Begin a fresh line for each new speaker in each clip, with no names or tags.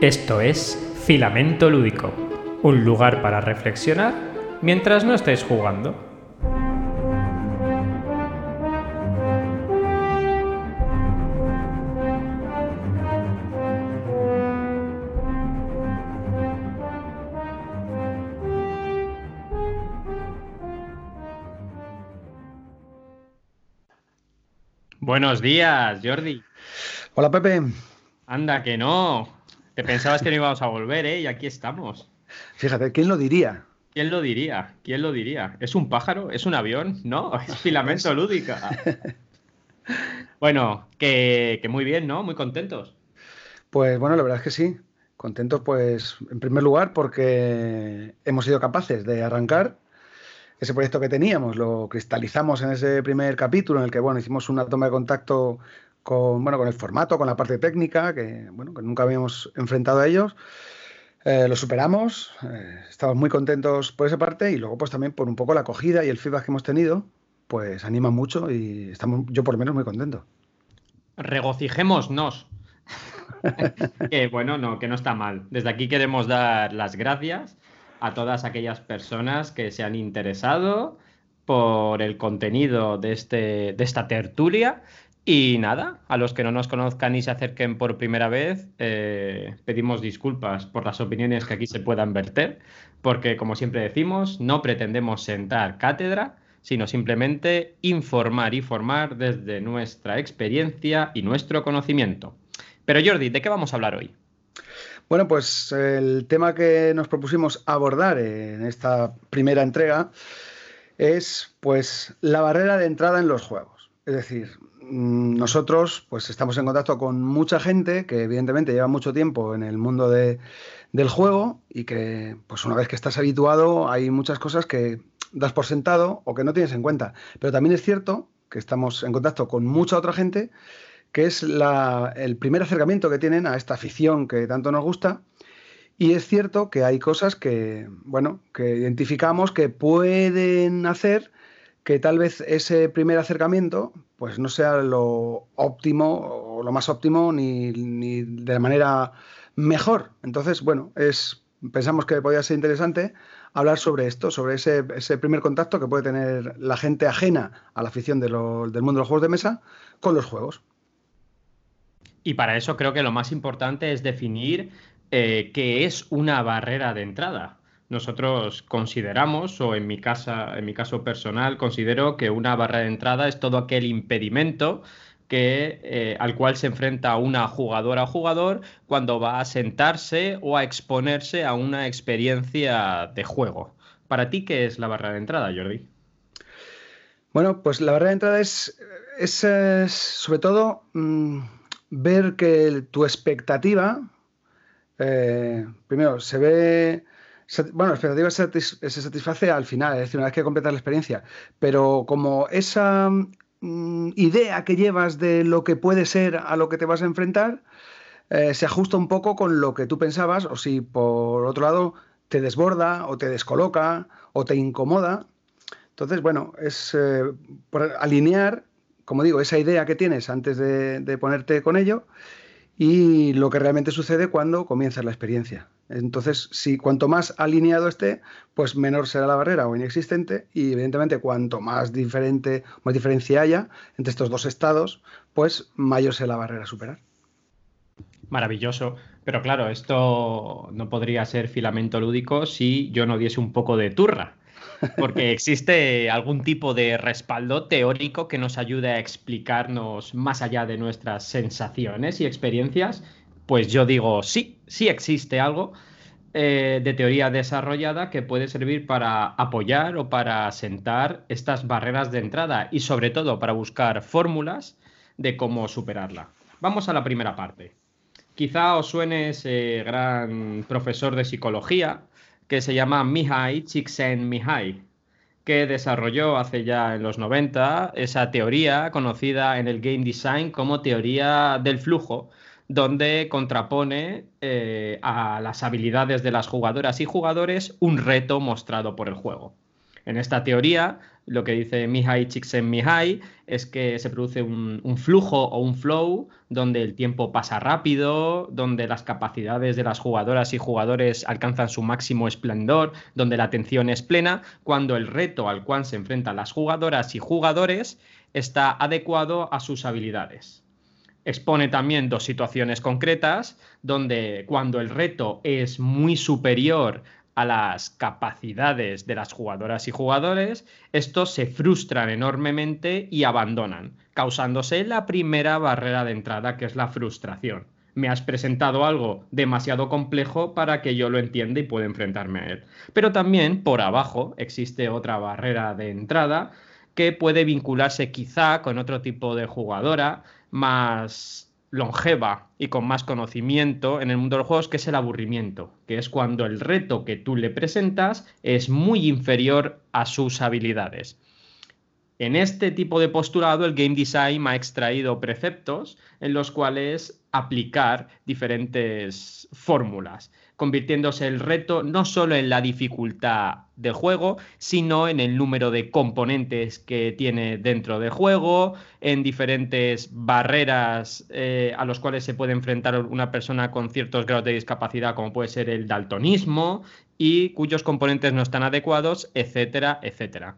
Esto es Filamento Lúdico, un lugar para reflexionar mientras no estés jugando. Buenos días, Jordi.
Hola, Pepe.
Anda, que no. Te pensabas que no íbamos a volver, ¿eh? Y aquí estamos.
Fíjate, ¿quién lo diría?
¿Quién lo diría? ¿Quién lo diría? ¿Es un pájaro? ¿Es un avión? No, es filamento lúdica. Bueno, que, muy bien, ¿no? Muy contentos.
Pues bueno, la verdad es que sí. Contentos, pues, en primer lugar, porque hemos sido capaces de arrancar ese proyecto que teníamos. Lo cristalizamos en ese primer capítulo en el que, bueno, hicimos una toma de contacto con, bueno, con el formato, con la parte técnica, que, bueno, que nunca habíamos enfrentado a ellos. Eh, lo superamos, eh, estamos muy contentos por esa parte y luego pues también por un poco la acogida y el feedback que hemos tenido, pues anima mucho y estamos, yo por lo menos muy contento.
Regocijémonos. que bueno, no, que no está mal. Desde aquí queremos dar las gracias a todas aquellas personas que se han interesado por el contenido de, este, de esta tertulia y nada, a los que no nos conozcan y se acerquen por primera vez, eh, pedimos disculpas por las opiniones que aquí se puedan verter, porque como siempre decimos, no pretendemos sentar cátedra, sino simplemente informar y formar desde nuestra experiencia y nuestro conocimiento. Pero Jordi, ¿de qué vamos a hablar hoy?
Bueno, pues el tema que nos propusimos abordar en esta primera entrega es pues la barrera de entrada en los juegos. Es decir, Mm, nosotros pues estamos en contacto con mucha gente que evidentemente lleva mucho tiempo en el mundo del juego y que pues una vez que estás habituado hay muchas cosas que das por sentado o que no tienes en cuenta. Pero también es cierto que estamos en contacto con mucha otra gente que es el primer acercamiento que tienen a esta afición que tanto nos gusta. Y es cierto que hay cosas que, bueno, que identificamos que pueden hacer que tal vez ese primer acercamiento pues no sea lo óptimo o lo más óptimo ni, de la manera mejor. Entonces, bueno, es, pensamos que podría ser interesante hablar sobre esto, sobre ese, primer contacto que puede tener la gente ajena a la afición del mundo de los juegos de mesa con los juegos.
Y para eso creo que lo más importante es definir eh, qué es una barrera de entrada nosotros consideramos, o en mi, casa, en mi caso personal, considero que una barra de entrada es todo aquel impedimento que, eh, al cual se enfrenta una jugadora o jugador cuando va a sentarse o a exponerse a una experiencia de juego. ¿Para ti qué es la barra de entrada, Jordi?
Bueno, pues la barra de entrada es, es, sobre todo mm, ver que tu expectativa, eh, primero, se ve bueno, la expectativa se, satisface al final, es decir, una vez que completas la experiencia, pero como esa mm, idea que llevas de lo que puede ser a lo que te vas a enfrentar, eh, se ajusta un poco con lo que tú pensabas, o si por otro lado te desborda, o te descoloca, o te incomoda. Entonces, bueno, es eh, alinear, como digo, esa idea que tienes antes de ponerte con ello y lo que realmente sucede cuando comienza la experiencia. Entonces, si cuanto más alineado esté, pues menor será la barrera o inexistente y evidentemente cuanto más diferente, más diferencia haya entre estos dos estados, pues mayor será la barrera a superar.
Maravilloso. Pero claro, esto no podría ser filamento lúdico si yo no diese un poco de turra. Porque existe algún tipo de respaldo teórico que nos ayude a explicarnos más allá de nuestras sensaciones y experiencias. Pues yo digo, sí, sí existe algo eh, de teoría desarrollada que puede servir para apoyar o para sentar estas barreras de entrada y sobre todo para buscar fórmulas de cómo superarla. Vamos a la primera parte. Quizá os suene ese gran profesor de psicología que se llama Mihai Csikszentmihalyi, que desarrolló hace ya en los 90 esa teoría conocida en el game design como teoría del flujo, donde contrapone eh, a las habilidades de las jugadoras y jugadores un reto mostrado por el juego. En esta teoría, lo que dice Mihai Csikszentmihalyi es que se produce un, un, flujo o un flow donde el tiempo pasa rápido, donde las capacidades de las jugadoras y jugadores alcanzan su máximo esplendor, donde la atención es plena, cuando el reto al cual se enfrentan las jugadoras y jugadores está adecuado a sus habilidades. Expone también dos situaciones concretas donde cuando el reto es muy superior a las capacidades de las jugadoras y jugadores, estos se frustran enormemente y abandonan, causándose la primera barrera de entrada, que es la frustración. Me has presentado algo demasiado complejo para que yo lo entienda y pueda enfrentarme a él. Pero también por abajo existe otra barrera de entrada que puede vincularse quizá con otro tipo de jugadora más longeva y con más conocimiento en el mundo de los juegos, que es el aburrimiento, que es cuando el reto que tú le presentas es muy inferior a sus habilidades. En este tipo de postulado, el game design ha extraído preceptos en los cuales aplicar diferentes fórmulas convirtiéndose el reto no solo en la dificultad del juego, sino en el número de componentes que tiene dentro del juego, en diferentes barreras eh, a los cuales se puede enfrentar una persona con ciertos grados de discapacidad, como puede ser el daltonismo, y cuyos componentes no están adecuados, etcétera, etcétera.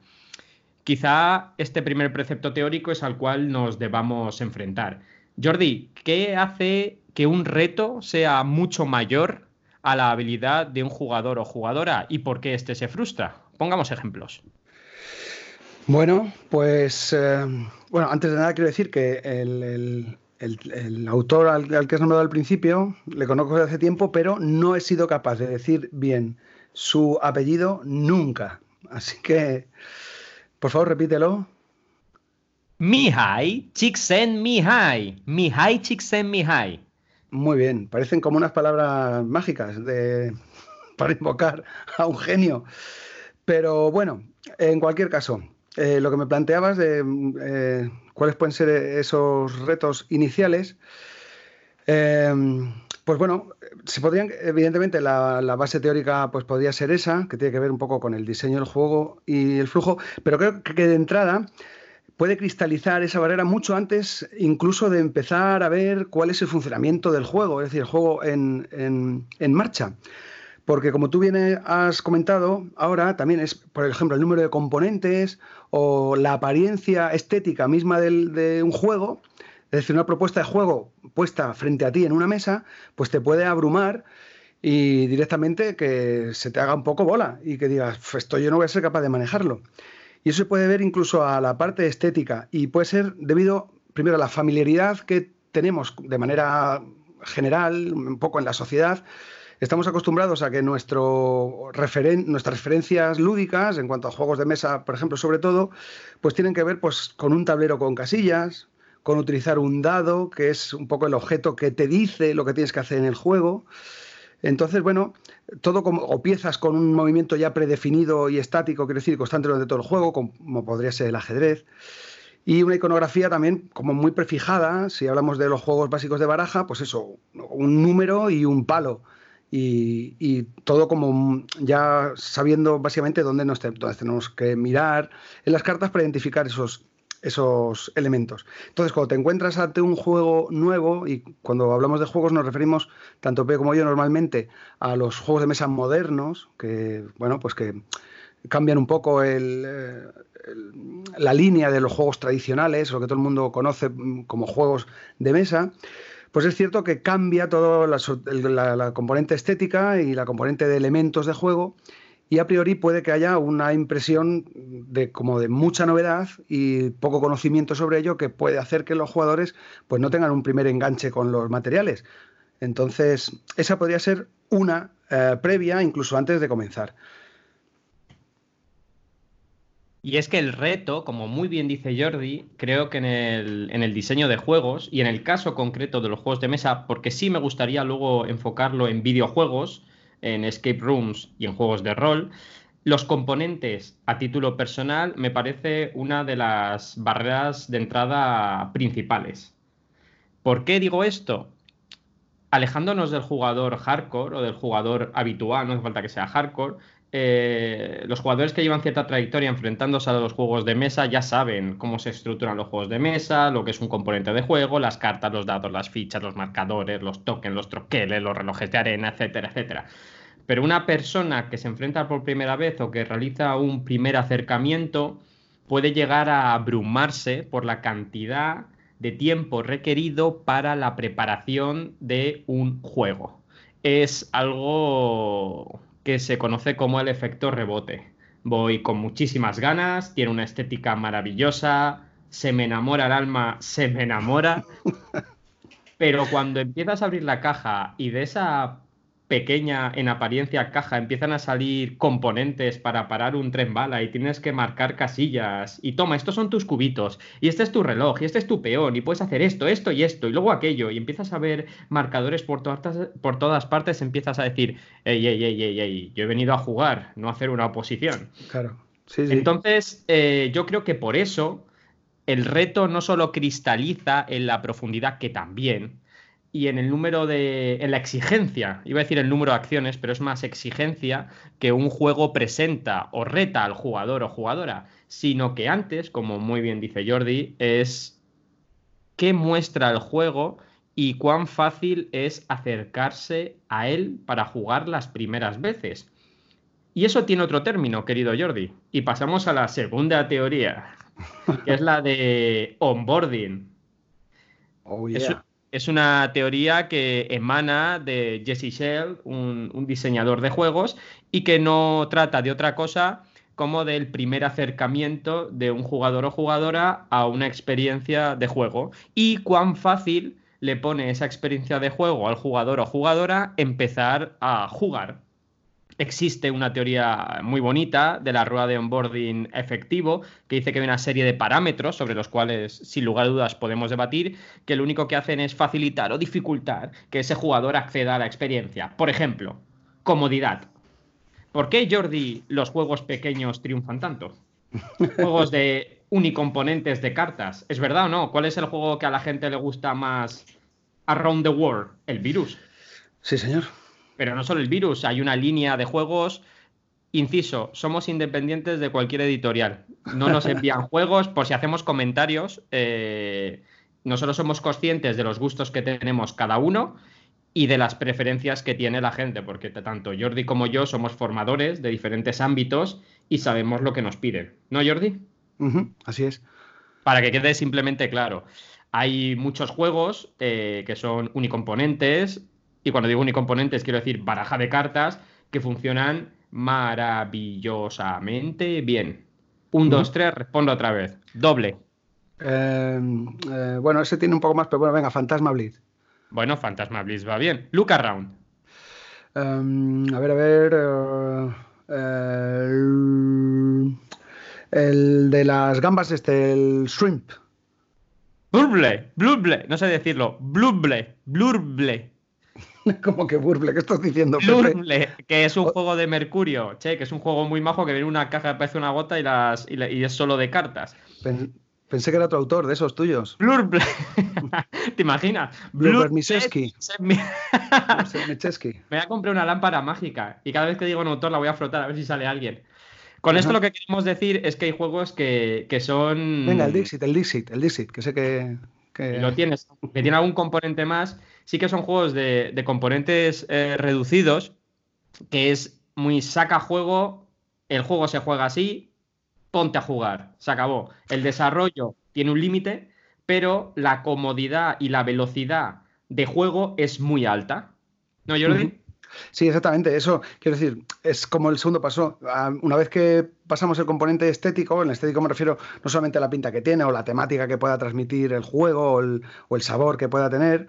Quizá este primer precepto teórico es al cual nos debamos enfrentar. Jordi, ¿qué hace que un reto sea mucho mayor a la habilidad de un jugador o jugadora y por qué éste se frustra. Pongamos ejemplos.
Bueno, pues eh, bueno, antes de nada quiero decir que el, autor al, que has nombrado al principio le conozco desde hace tiempo, pero no he sido capaz de decir bien su apellido nunca. Así que, por favor, repítelo.
Mihai Csikszentmihalyi. Mihai Csikszentmihalyi.
Muy bien, parecen como unas palabras mágicas de, para invocar a un genio. Pero bueno, en cualquier caso, eh, lo que me planteabas de eh, cuáles pueden ser esos retos iniciales, eh, pues bueno, se podrían, evidentemente la, base teórica pues podría ser esa, que tiene que ver un poco con el diseño del juego y el flujo, pero creo que de entrada puede cristalizar esa barrera mucho antes incluso de empezar a ver cuál es el funcionamiento del juego, es decir, el juego en, marcha. Porque como tú bien has comentado, ahora también es, por ejemplo, el número de componentes o la apariencia estética misma de un juego, es decir, una propuesta de juego puesta frente a ti en una mesa, pues te puede abrumar y directamente que se te haga un poco bola y que digas, esto yo no voy a ser capaz de manejarlo. Y eso se puede ver incluso a la parte estética y puede ser debido, primero, a la familiaridad que tenemos de manera general, un poco en la sociedad. Estamos acostumbrados a que nuestro nuestras referencias lúdicas, en cuanto a juegos de mesa, por ejemplo, sobre todo, pues tienen que ver pues, con un tablero con casillas, con utilizar un dado, que es un poco el objeto que te dice lo que tienes que hacer en el juego. Entonces, bueno, todo como, o piezas con un movimiento ya predefinido y estático, quiero decir, constante durante todo el juego, como podría ser el ajedrez. Y una iconografía también como muy prefijada, si hablamos de los juegos básicos de baraja, pues eso, un número y un palo. Y, todo como ya sabiendo básicamente dónde, nos, dónde tenemos que mirar en las cartas para identificar esos, esos elementos. Entonces, cuando te encuentras ante un juego nuevo, y cuando hablamos de juegos nos referimos, tanto P como yo normalmente, a los juegos de mesa modernos, que, bueno, pues que cambian un poco eh, la línea de los juegos tradicionales, lo que todo el mundo conoce como juegos de mesa, pues es cierto que cambia toda la componente estética y la componente de elementos de juego y a priori puede que haya una impresión de como de mucha novedad y poco conocimiento sobre ello que puede hacer que los jugadores pues no tengan un primer enganche con los materiales. Entonces, esa podría ser una eh, previa incluso antes de comenzar.
Y es que el reto, como muy bien dice Jordi, creo que en el, en el, diseño de juegos y en el caso concreto de los juegos de mesa, porque sí me gustaría luego enfocarlo en videojuegos, en escape rooms y en juegos de rol. Los componentes a título personal me parece una de las barreras de entrada principales. ¿Por qué digo esto? Alejándonos del jugador hardcore o del jugador habitual, no hace falta que sea hardcore, eh, los jugadores que llevan cierta trayectoria enfrentándose a los juegos de mesa ya saben cómo se estructuran los juegos de mesa, lo que es un componente de juego, las cartas, los dados, las fichas, los marcadores, los tokens, los troqueles, los relojes de arena, etcétera, etcétera. Pero una persona que se enfrenta por primera vez o que realiza un primer acercamiento puede llegar a abrumarse por la cantidad de tiempo requerido para la preparación de un juego. Es algo que se conoce como el efecto rebote. Voy con muchísimas ganas, tiene una estética maravillosa, se me enamora el alma, se me enamora. Pero cuando empiezas a abrir la caja y de esa pequeña en apariencia caja empiezan a salir componentes para parar un tren bala y tienes que marcar casillas y toma, estos son tus cubitos y este es tu reloj y este es tu peón y puedes hacer esto, esto y esto y luego aquello y empiezas a ver marcadores por todas, por todas partes, empiezas a decir, ey, ey, ey, ey, ey, yo he venido a jugar, no a hacer una oposición.
Claro.
Sí, sí. Entonces, eh, yo creo que por eso el reto no solo cristaliza en la profundidad, que también, y en el número de. en la exigencia, iba a decir el número de acciones, pero es más exigencia que un juego presenta o reta al jugador o jugadora, sino que antes, como muy bien dice Jordi, es qué muestra el juego y cuán fácil es acercarse a él para jugar las primeras veces. Y eso tiene otro término, querido Jordi. Y pasamos a la segunda teoría, que es la de onboarding.
Oh, yeah.
Es una teoría que emana de Jesse Shell, un, diseñador de juegos, y que no trata de otra cosa como del primer acercamiento de un jugador o jugadora a una experiencia de juego. Y cuán fácil le pone esa experiencia de juego al jugador o jugadora empezar a jugar existe una teoría muy bonita de la rueda de onboarding efectivo que dice que hay una serie de parámetros sobre los cuales, sin lugar a dudas, podemos debatir, que lo único que hacen es facilitar o dificultar que ese jugador acceda a la experiencia. Por ejemplo, comodidad. ¿Por qué, Jordi, los juegos pequeños triunfan tanto? Juegos de unicomponentes de cartas. ¿Es verdad o no? ¿Cuál es el juego que a la gente le gusta más around the world? El virus.
Sí, señor.
Pero no solo el virus, hay una línea de juegos. Inciso, somos independientes de cualquier editorial. No nos envían juegos por si hacemos comentarios. Eh, nosotros somos conscientes de los gustos que tenemos cada uno y de las preferencias que tiene la gente, porque tanto Jordi como yo somos formadores de diferentes ámbitos y sabemos lo que nos piden. ¿No, Jordi?
así es.
Para que quede simplemente claro. Hay muchos juegos eh, que son unicomponentes, y cuando digo unicomponentes, quiero decir baraja de cartas que funcionan maravillosamente bien. Un, dos, tres, respondo otra vez. Doble.
Em, eh, bueno, ese tiene un poco más, pero bueno, venga, Fantasma Blitz.
Bueno, Fantasma Blitz va bien. Luca Round.
Em, a ver, a ver. Eh, el, de las gambas, este, el shrimp.
Blurble, blurble, no sé decirlo. Blurble, blurble.
Como que Burble, ¿qué estás diciendo?
Burble, que es un juego de Mercurio, che, que es un juego muy majo que viene una caja que parece una gota y, las, y, es solo de cartas.
Pensé que era otro autor de esos tuyos.
Blurble. ¿Te imaginas?
Blurble Miseski. Me
voy a comprar una lámpara mágica y cada vez que digo un autor la voy a frotar a ver si sale alguien. Con esto lo que queremos decir es que hay juegos que, que son.
Venga, el Dixit, el Dixit, el Dixit, que sé que,
lo tienes, que tiene algún componente más. Sí que son juegos de, componentes eh, reducidos, que es muy saca juego, el juego se juega así, ponte a jugar, se acabó. El desarrollo tiene un límite, pero la comodidad y la velocidad de juego es muy alta. ¿No, Jordi?
Sí, exactamente. Eso, quiero decir, es como el segundo paso. Ah, una vez que pasamos el componente estético, en estético me refiero no solamente a la pinta que tiene o la temática que pueda transmitir el juego o el, sabor que pueda tener,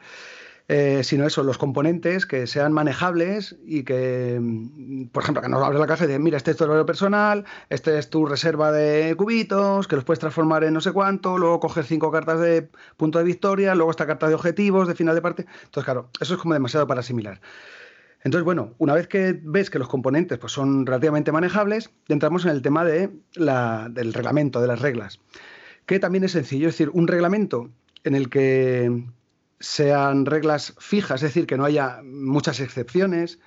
eh, sino eso, los componentes que sean manejables y que, mm, por ejemplo, que nos abre la caja y dice, mira, este es tu valor personal, este es tu reserva de cubitos, que los puedes transformar en no sé cuánto, luego coges cinco cartas de punto de victoria, luego esta carta de objetivos, de final de parte. Entonces, claro, eso es como demasiado para asimilar. Entonces, bueno, una vez que ves que los componentes pues, son relativamente manejables, entramos en el tema de del reglamento, de las reglas, que también es sencillo, es decir, un reglamento en el que sean reglas fijas, es decir, que no haya muchas excepciones,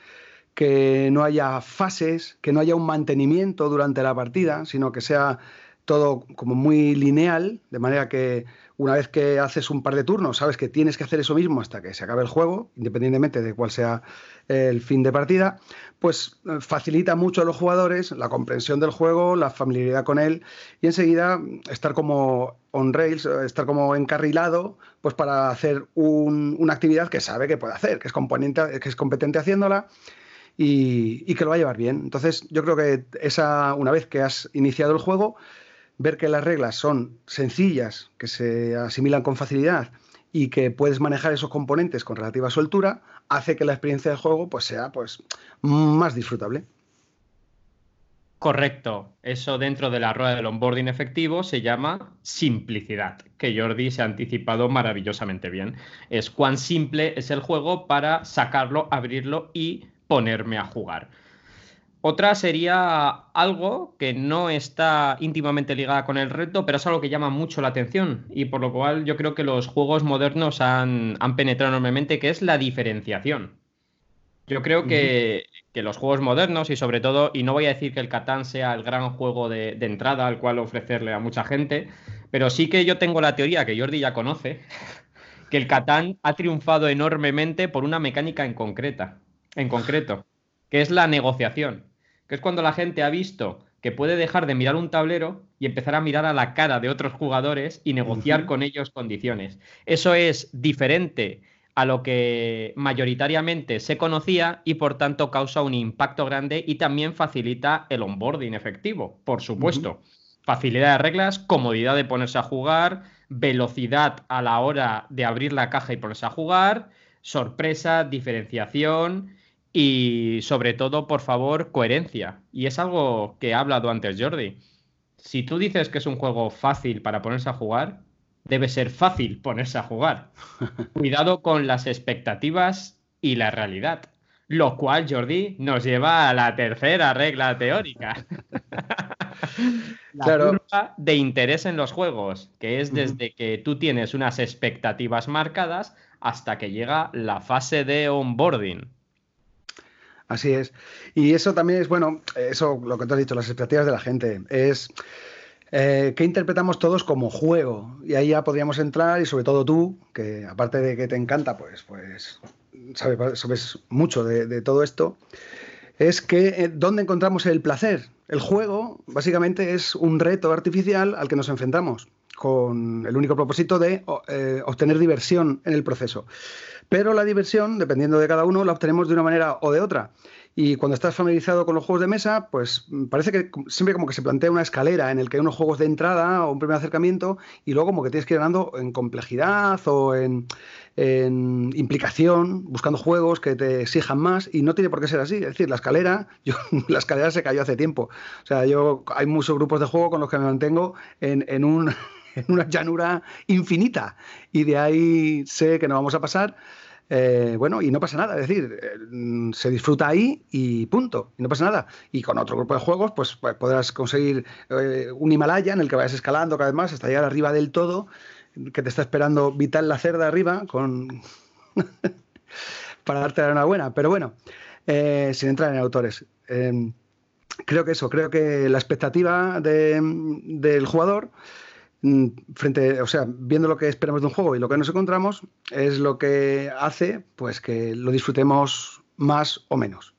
que no haya fases, que no haya un mantenimiento durante la partida, sino que sea todo como muy lineal, de manera que una vez que haces un par de turnos, sabes que tienes que hacer eso mismo hasta que se acabe el juego, independientemente de cuál sea el fin de partida, pues eh, facilita mucho a los jugadores la comprensión del juego, la familiaridad con él y enseguida estar como on rails, estar como encarrilado, pues para hacer una actividad que sabe que puede hacer, que es, componente, que es competente haciéndola. Y, y, que lo va a llevar bien. Entonces, yo creo que esa, una vez que has iniciado el juego, ver que las reglas son sencillas, que se asimilan con facilidad y que puedes manejar esos componentes con relativa soltura, hace que la experiencia de juego pues, sea pues, más disfrutable.
Correcto. Eso dentro de la rueda del onboarding efectivo se llama simplicidad, que Jordi se ha anticipado maravillosamente bien. Es cuán simple es el juego para sacarlo, abrirlo y ponerme a jugar. Otra sería algo que no está íntimamente ligada con el reto, pero es algo que llama mucho la atención y por lo cual yo creo que los juegos modernos han, penetrado enormemente, que es la diferenciación. Yo creo que, los juegos modernos y sobre todo, y no voy a decir que el Catán sea el gran juego de, de entrada al cual ofrecerle a mucha gente, pero sí que yo tengo la teoría que Jordi ya conoce, que el Catán ha triunfado enormemente por una mecánica en concreta, en concreto, que es la negociación que es cuando la gente ha visto que puede dejar de mirar un tablero y empezar a mirar a la cara de otros jugadores y negociar con ellos condiciones. Eso es diferente a lo que mayoritariamente se conocía y por tanto causa un impacto grande y también facilita el onboarding efectivo, por supuesto. Facilidad de reglas, comodidad de ponerse a jugar, velocidad a la hora de abrir la caja y ponerse a jugar, sorpresa, diferenciación y sobre todo, por favor, coherencia. Y es algo que ha hablado antes Jordi. Si tú dices que es un juego fácil para ponerse a jugar, debe ser fácil ponerse a jugar. Cuidado con las expectativas y la realidad. Lo cual, Jordi, nos lleva a la tercera regla teórica. la curva de interés en los juegos, que es desde que tú tienes unas expectativas marcadas hasta que llega la fase de onboarding.
Así es. Y eso también es, bueno, eso lo que tú has dicho, las expectativas de la gente. Es eh, que interpretamos todos como juego. Y ahí ya podríamos entrar, y sobre todo tú, que aparte de que te encanta, pues, pues sabes, mucho de, todo esto, es que eh, ¿dónde encontramos el placer? El juego básicamente es un reto artificial al que nos enfrentamos, con el único propósito de eh, obtener diversión en el proceso. Pero la diversión, dependiendo de cada uno, la obtenemos de una manera o de otra. Y cuando estás familiarizado con los juegos de mesa, pues parece que siempre como que se plantea una escalera en el que hay unos juegos de entrada o un primer acercamiento y luego como que tienes que ir ganando en complejidad o en, implicación, buscando juegos que te exijan más y no tiene por qué ser así. Es decir, la escalera, yo, la escalera se cayó hace tiempo. O sea, yo hay muchos grupos de juego con los que me mantengo en un en una llanura infinita. Y de ahí sé que no vamos a pasar. Eh, bueno, y no pasa nada, es decir, eh, se disfruta ahí y punto, y no pasa nada. Y con otro grupo de juegos, pues, pues podrás conseguir eh, un Himalaya en el que vayas escalando cada vez más hasta llegar arriba del todo, que te está esperando Vital la cerda arriba con para darte la enhorabuena. Pero bueno, sin entrar en autores. creo que eso, creo que la expectativa del jugador frente, o sea, viendo lo que esperamos de un juego y lo que nos encontramos, es lo que hace pues que lo disfrutemos más o menos.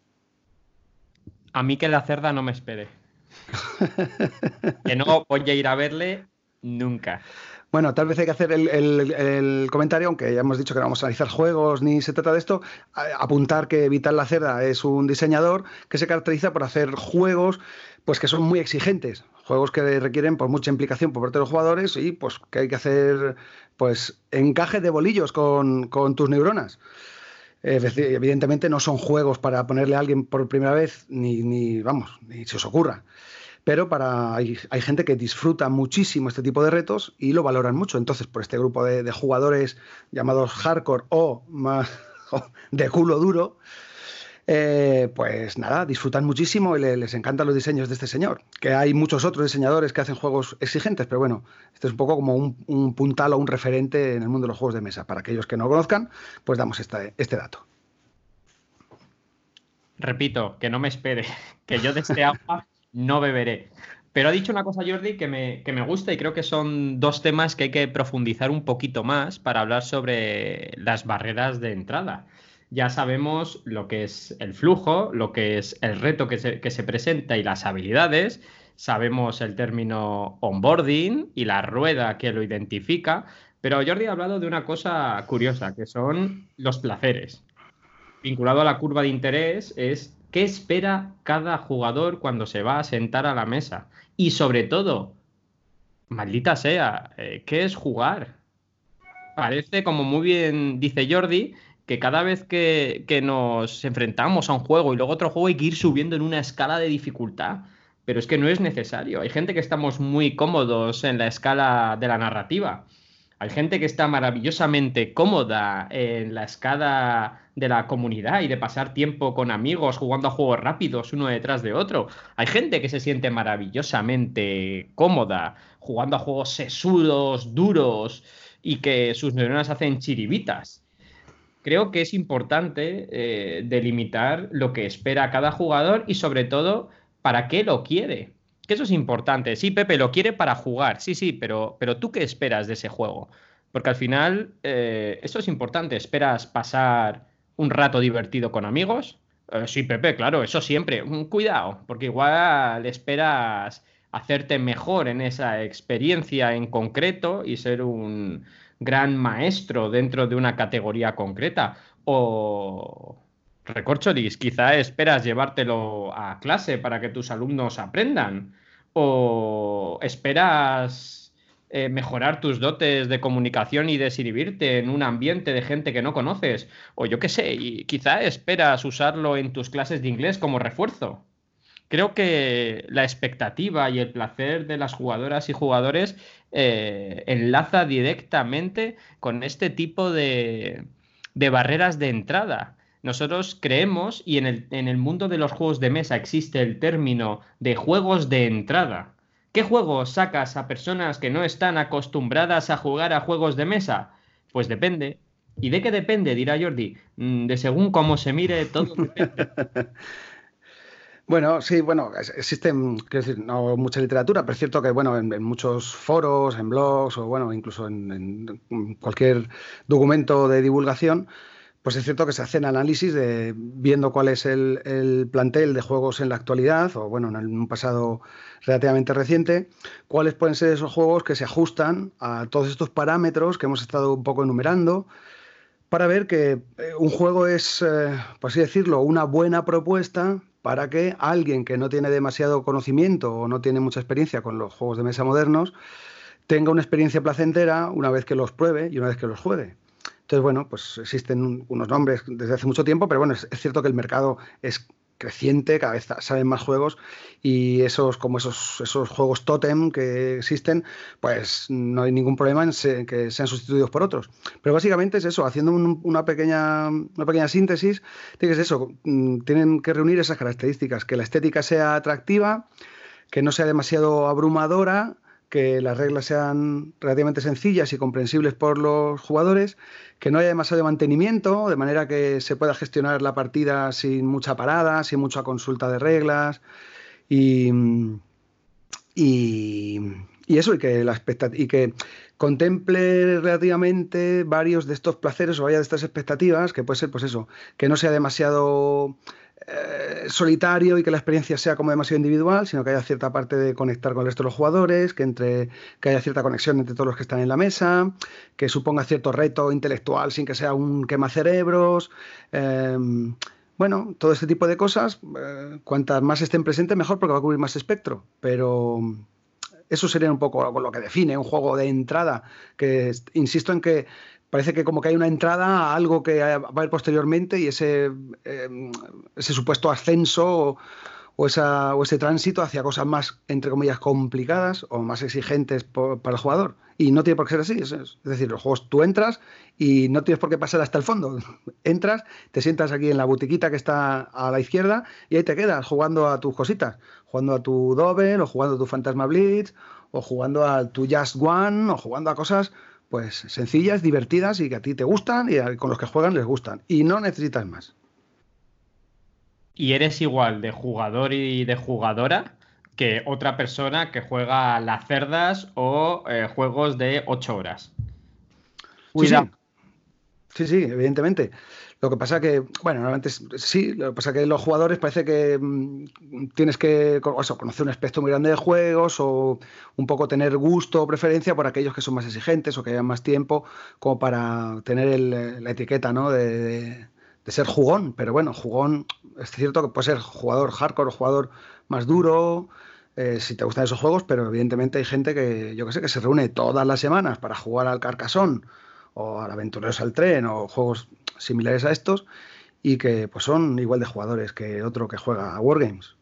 A mí que la cerda no me espere. que no voy a ir a verle nunca.
Bueno, tal vez hay que hacer el, comentario, aunque ya hemos dicho que no vamos a analizar juegos ni se trata de esto, apuntar que Vital Lacerda es un diseñador que se caracteriza por hacer juegos pues que son muy exigentes, juegos que requieren pues, mucha implicación por parte de los jugadores y pues que hay que hacer pues encaje de bolillos con, tus neuronas. evidentemente no son juegos para ponerle a alguien por primera vez, ni, ni vamos, ni se os ocurra. Pero para hay, gente que disfruta muchísimo este tipo de retos y lo valoran mucho. Entonces, por este grupo de, de jugadores llamados hardcore o más de culo duro, eh, pues nada, disfrutan muchísimo y les encantan los diseños de este señor. Que hay muchos otros diseñadores que hacen juegos exigentes, pero bueno, este es un poco como un, puntal o un referente en el mundo de los juegos de mesa. Para aquellos que no conozcan, pues damos este dato.
repito, que no me espere, que yo de este agua no beberé. Pero ha dicho una cosa, Jordi, que me, que me gusta y creo que son dos temas que hay que profundizar un poquito más para hablar sobre las barreras de entrada. Ya sabemos lo que es el flujo, lo que es el reto que se, que se presenta y las habilidades. Sabemos el término onboarding y la rueda que lo identifica. Pero Jordi ha hablado de una cosa curiosa, que son los placeres. Vinculado a la curva de interés es qué espera cada jugador cuando se va a sentar a la mesa. Y sobre todo, maldita sea, eh, ¿qué es jugar? Parece, como muy bien dice Jordi, que cada vez que, que, nos enfrentamos a un juego y luego otro juego hay que ir subiendo en una escala de dificultad. Pero es que no es necesario. Hay gente que estamos muy cómodos en la escala de la narrativa. Hay gente que está maravillosamente cómoda en la escala de la comunidad y de pasar tiempo con amigos jugando a juegos rápidos uno detrás de otro. Hay gente que se siente maravillosamente cómoda jugando a juegos sesudos, duros y que sus neuronas hacen chiribitas. Creo que es importante eh, delimitar lo que espera cada jugador y sobre todo para qué lo quiere. Que eso es importante. Sí, Pepe lo quiere para jugar, sí, sí, pero, pero tú qué esperas de ese juego. Porque al final, eh, eso es importante. ¿Esperas pasar un rato divertido con amigos. Eh, sí, Pepe, claro, eso siempre. Mm, cuidado, porque igual esperas hacerte mejor en esa experiencia en concreto y ser un gran maestro dentro de una categoría concreta. O, recorcholis, quizá esperas llevártelo a clase para que tus alumnos aprendan. O esperas eh, mejorar tus dotes de comunicación y desinhibirte en un ambiente de gente que no conoces. O yo qué sé, y quizá esperas usarlo en tus clases de inglés como refuerzo. Creo que la expectativa y el placer de las jugadoras y jugadores eh, enlaza directamente con este tipo de, de barreras de entrada. Nosotros creemos, y en el, en el mundo de los juegos de mesa existe el término de juegos de entrada ¿Qué juegos sacas a personas que no están acostumbradas a jugar a juegos de mesa? Pues depende. ¿Y de qué depende? Dirá Jordi. Mm, de según cómo se mire, todo depende.
Bueno, sí, bueno, existe, quiero decir, no mucha literatura, pero es cierto que, bueno, en, muchos foros, en blogs o, bueno, incluso en, cualquier documento de divulgación, pues es cierto que se hacen análisis de viendo cuál es el, plantel de juegos en la actualidad o bueno, en un pasado relativamente reciente, cuáles pueden ser esos juegos que se ajustan a todos estos parámetros que hemos estado un poco enumerando para ver que eh, un juego es, eh, por así decirlo, una buena propuesta para que alguien que no tiene demasiado conocimiento o no tiene mucha experiencia con los juegos de mesa modernos tenga una experiencia placentera una vez que los pruebe y una vez que los juegue. Entonces, bueno, pues existen unos nombres desde hace mucho tiempo, pero bueno, es, cierto que el mercado es creciente, cada vez salen más juegos y esos como esos, esos juegos totem que existen, pues no hay ningún problema en que sean sustituidos por otros. Pero básicamente es eso, haciendo una, pequeña, una pequeña síntesis, es eso, mm, tienen que reunir esas características, que la estética sea atractiva, que no sea demasiado abrumadora, que las reglas sean relativamente sencillas y comprensibles por los jugadores, que no haya demasiado mantenimiento, de manera que se pueda gestionar la partida sin mucha parada, sin mucha consulta de reglas. Y, y, eso, y que, la y que contemple relativamente varios de estos placeres o varias de estas expectativas, que puede ser pues eso, que no sea demasiado eh, solitario y que la experiencia sea como demasiado individual, sino que haya cierta parte de conectar con el resto de los jugadores, que, entre, que haya cierta conexión entre todos los que están en la mesa, que suponga cierto reto intelectual sin que sea un quema cerebros. Em, bueno, todo este tipo de cosas, eh, cuantas más estén presentes, mejor porque va a cubrir más espectro. Pero eso sería un poco lo que define un juego de entrada, que insisto en que parece que como que hay una entrada a algo que va a haber posteriormente y ese, eh, ese supuesto ascenso o, ese tránsito hacia cosas más, entre comillas, complicadas o más exigentes para el jugador. Y no tiene por qué ser así. Es, decir, los juegos tú entras y no tienes por qué pasar hasta el fondo. Entras, te sientas aquí en la butiquita que está a la izquierda y ahí te quedas jugando a tus cositas. Jugando a tu Double o jugando a tu Fantasma Blitz o jugando a tu Just One o jugando a cosas pues sencillas, divertidas y que a ti te gustan y con los que juegan les gustan. Y no necesitas más.
y eres igual de jugador y de jugadora que otra persona que juega las cerdas o eh, juegos de 8 horas.
Sí, sí. sí, sí, evidentemente. Lo que pasa que, bueno, normalmente sí, lo que pasa que los jugadores parece que mm, tienes que conocer un espectro muy grande de juegos o un poco tener gusto o preferencia por aquellos que son más exigentes o que llevan más tiempo, como para tener la etiqueta ¿no? de, ser jugón. Pero bueno, jugón es cierto que puede ser jugador hardcore o jugador más duro. Eh, si te gustan esos juegos, pero evidentemente hay gente que, yo que sé, que se reúne todas las semanas para jugar al Carcasón o Aventureros al Tren o juegos similares a estos y que pues son igual de jugadores que otro que juega a Wargames.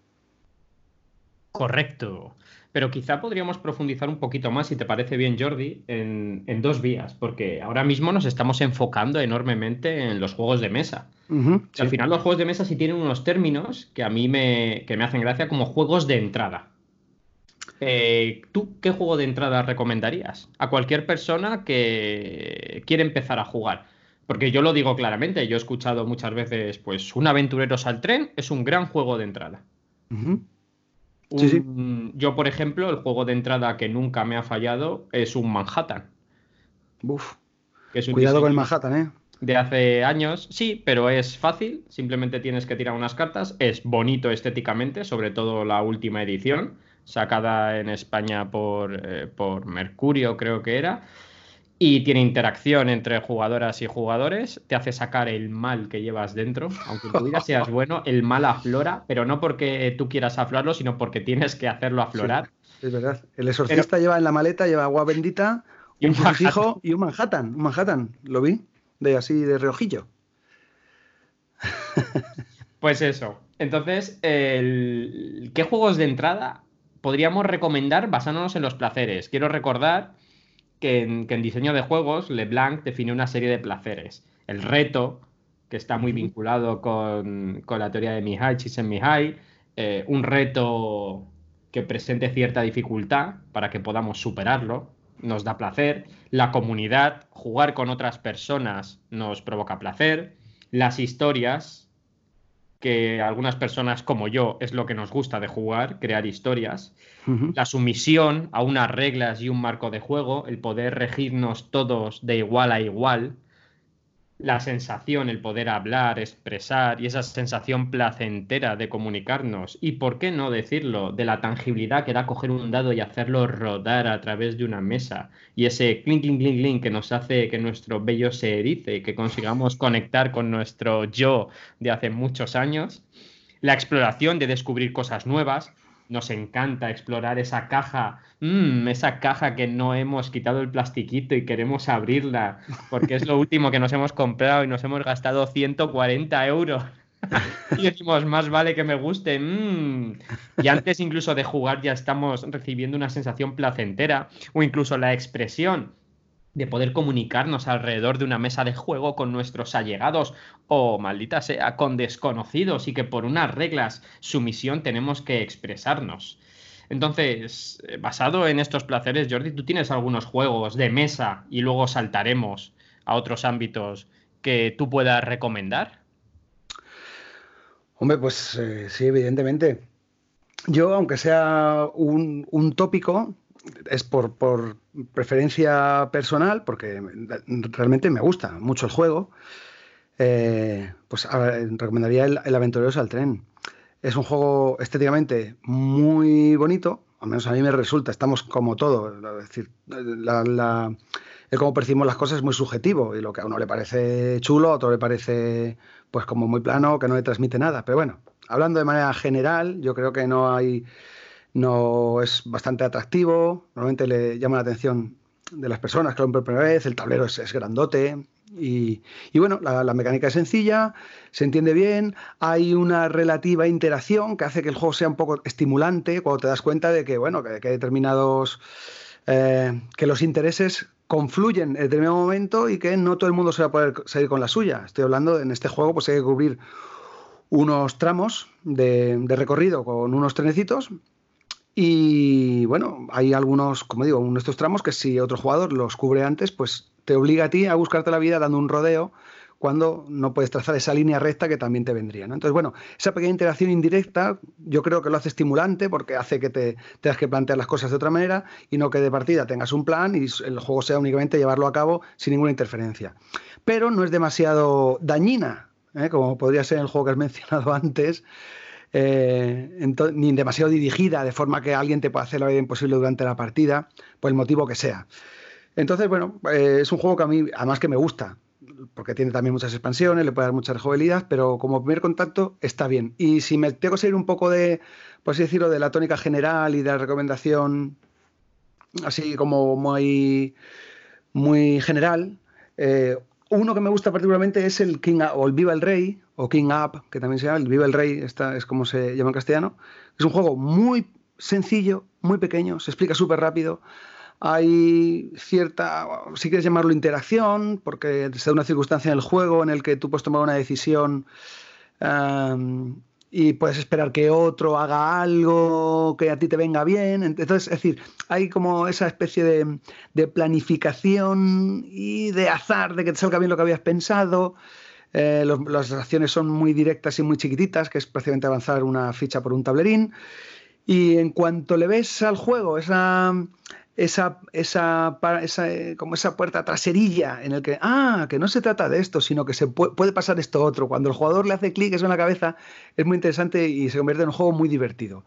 Correcto. Pero quizá podríamos profundizar un poquito más, si te parece bien, Jordi, en, dos vías, porque ahora mismo nos estamos enfocando enormemente en los juegos de mesa. Al final los juegos de mesa sí tienen unos términos que a mí me, que me hacen gracia como juegos de entrada. Eh, ¿Tú qué juego de entrada recomendarías a cualquier persona que quiere empezar a jugar? Porque yo lo digo claramente, yo he escuchado muchas veces, pues un Aventureros al tren es un gran juego de entrada. Yo, por ejemplo, el juego de entrada que nunca me ha fallado es un Manhattan.
Uf. Cuidado con el Manhattan, ¿eh?
De hace años, sí, pero es fácil, simplemente tienes que tirar unas cartas, es bonito estéticamente, sobre todo la última edición, sacada en España por, eh, por Mercurio, creo que era y tiene interacción entre jugadoras y jugadores, te hace sacar el mal que llevas dentro, aunque tu vida seas bueno, el mal aflora, pero no porque tú quieras aflorarlo, sino porque tienes que hacerlo aflorar.
es verdad. El exorcista lleva en la maleta, lleva agua bendita, y un, fijo y un Manhattan, un Manhattan, lo vi, de así de reojillo.
Pues eso. Entonces, ¿qué juegos de entrada podríamos recomendar basándonos en los placeres? Quiero recordar que en, diseño de juegos LeBlanc define una serie de placeres. El reto, que está muy vinculado con, la teoría de Mihai, Csikszentmihalyi, eh, un reto que presente cierta dificultad para que podamos superarlo, nos da placer. La comunidad, jugar con otras personas nos provoca placer. Las historias, que algunas personas como yo es lo que nos gusta de jugar, crear historias. La sumisión a unas reglas y un marco de juego, el poder regirnos todos de igual a igual, la sensación, el poder hablar, expresar y esa sensación placentera de comunicarnos y, por qué no decirlo, de la tangibilidad que da coger un dado y hacerlo rodar a través de una mesa y ese clink, clink, clink, clink que nos hace que nuestro vello se erice y que consigamos conectar con nuestro yo de hace muchos años, la exploración de descubrir cosas nuevas, nos encanta explorar esa caja, mm, esa caja que no hemos quitado el plastiquito y queremos abrirla, porque es lo último que nos hemos comprado y nos hemos gastado 140 euros. y decimos, más vale que me guste. Mm". Y antes incluso de jugar ya estamos recibiendo una sensación placentera o incluso la expresión de poder comunicarnos alrededor de una mesa de juego con nuestros allegados o, maldita sea, con desconocidos y que por unas reglas, su misión tenemos que expresarnos. Entonces, eh, basado en estos placeres, Jordi, ¿tú tienes algunos juegos de mesa y luego saltaremos a otros ámbitos que tú puedas recomendar?
Hombre, pues eh, sí, evidentemente. Yo, aunque sea un, un tópico, es por, preferencia personal, porque realmente me gusta mucho el juego, eh, pues recomendaría el, el Aventureros al Tren. Es un juego estéticamente muy bonito, al menos a mí me resulta, estamos como todo, es decir, el cómo percibimos las cosas es muy subjetivo y lo que a uno le parece chulo, a otro le parece pues como muy plano, que no le transmite nada. Pero bueno, hablando de manera general, yo creo que no hay no es bastante atractivo, normalmente le llama la atención de las personas que lo ven por primera vez, el tablero es, grandote y, bueno, la, mecánica es sencilla, se entiende bien, hay una relativa interacción que hace que el juego sea un poco estimulante cuando te das cuenta de que, bueno, que, hay determinados, eh, que los intereses confluyen en determinado momento y que no todo el mundo se va a poder salir con la suya. Estoy hablando, en este juego pues hay que cubrir unos tramos de, de recorrido con unos trenecitos y bueno, hay algunos, como digo, uno de estos tramos que si otro jugador los cubre antes, pues te obliga a ti a buscarte la vida dando un rodeo cuando no puedes trazar esa línea recta que también te vendría. Entonces, bueno, esa pequeña interacción indirecta yo creo que lo hace estimulante porque hace que te tengas que plantear las cosas de otra manera y no que de partida tengas un plan y el juego sea únicamente llevarlo a cabo sin ninguna interferencia. Pero no es demasiado dañina, ¿eh? como podría ser el juego que has mencionado antes. Eh, ni demasiado dirigida, de forma que alguien te pueda hacer la vida imposible durante la partida, por el motivo que sea. Entonces, bueno, eh, es un juego que a mí, además que me gusta, porque tiene también muchas expansiones, le puede dar mucha rejugabilidad, pero como primer contacto está bien. Y si me tengo que seguir un poco de, por así decirlo, de la tónica general y de la recomendación así como muy, muy general, eh, uno que me gusta particularmente es el King o el Viva el Rey, o King Up, que también se llama, el Viva el Rey, esta es como se llama en castellano. Es un juego muy sencillo, muy pequeño, se explica súper rápido hay cierta, si quieres llamarlo interacción, porque se da una circunstancia en el juego en el que tú puedes tomar una decisión em, y puedes esperar que otro haga algo que a ti te venga bien. Entonces, es decir, hay como esa especie de, planificación y de azar, de que te salga bien lo que habías pensado. Eh, las acciones son muy directas y muy chiquititas, que es prácticamente avanzar una ficha por un tablerín. Y en cuanto le ves al juego esa, esa, esa, eh, como esa puerta traserilla en el que, ah, que no se trata de esto, sino que se puede, pasar esto otro. Cuando el jugador le hace clic eso en la cabeza, es muy interesante y se convierte en un juego muy divertido.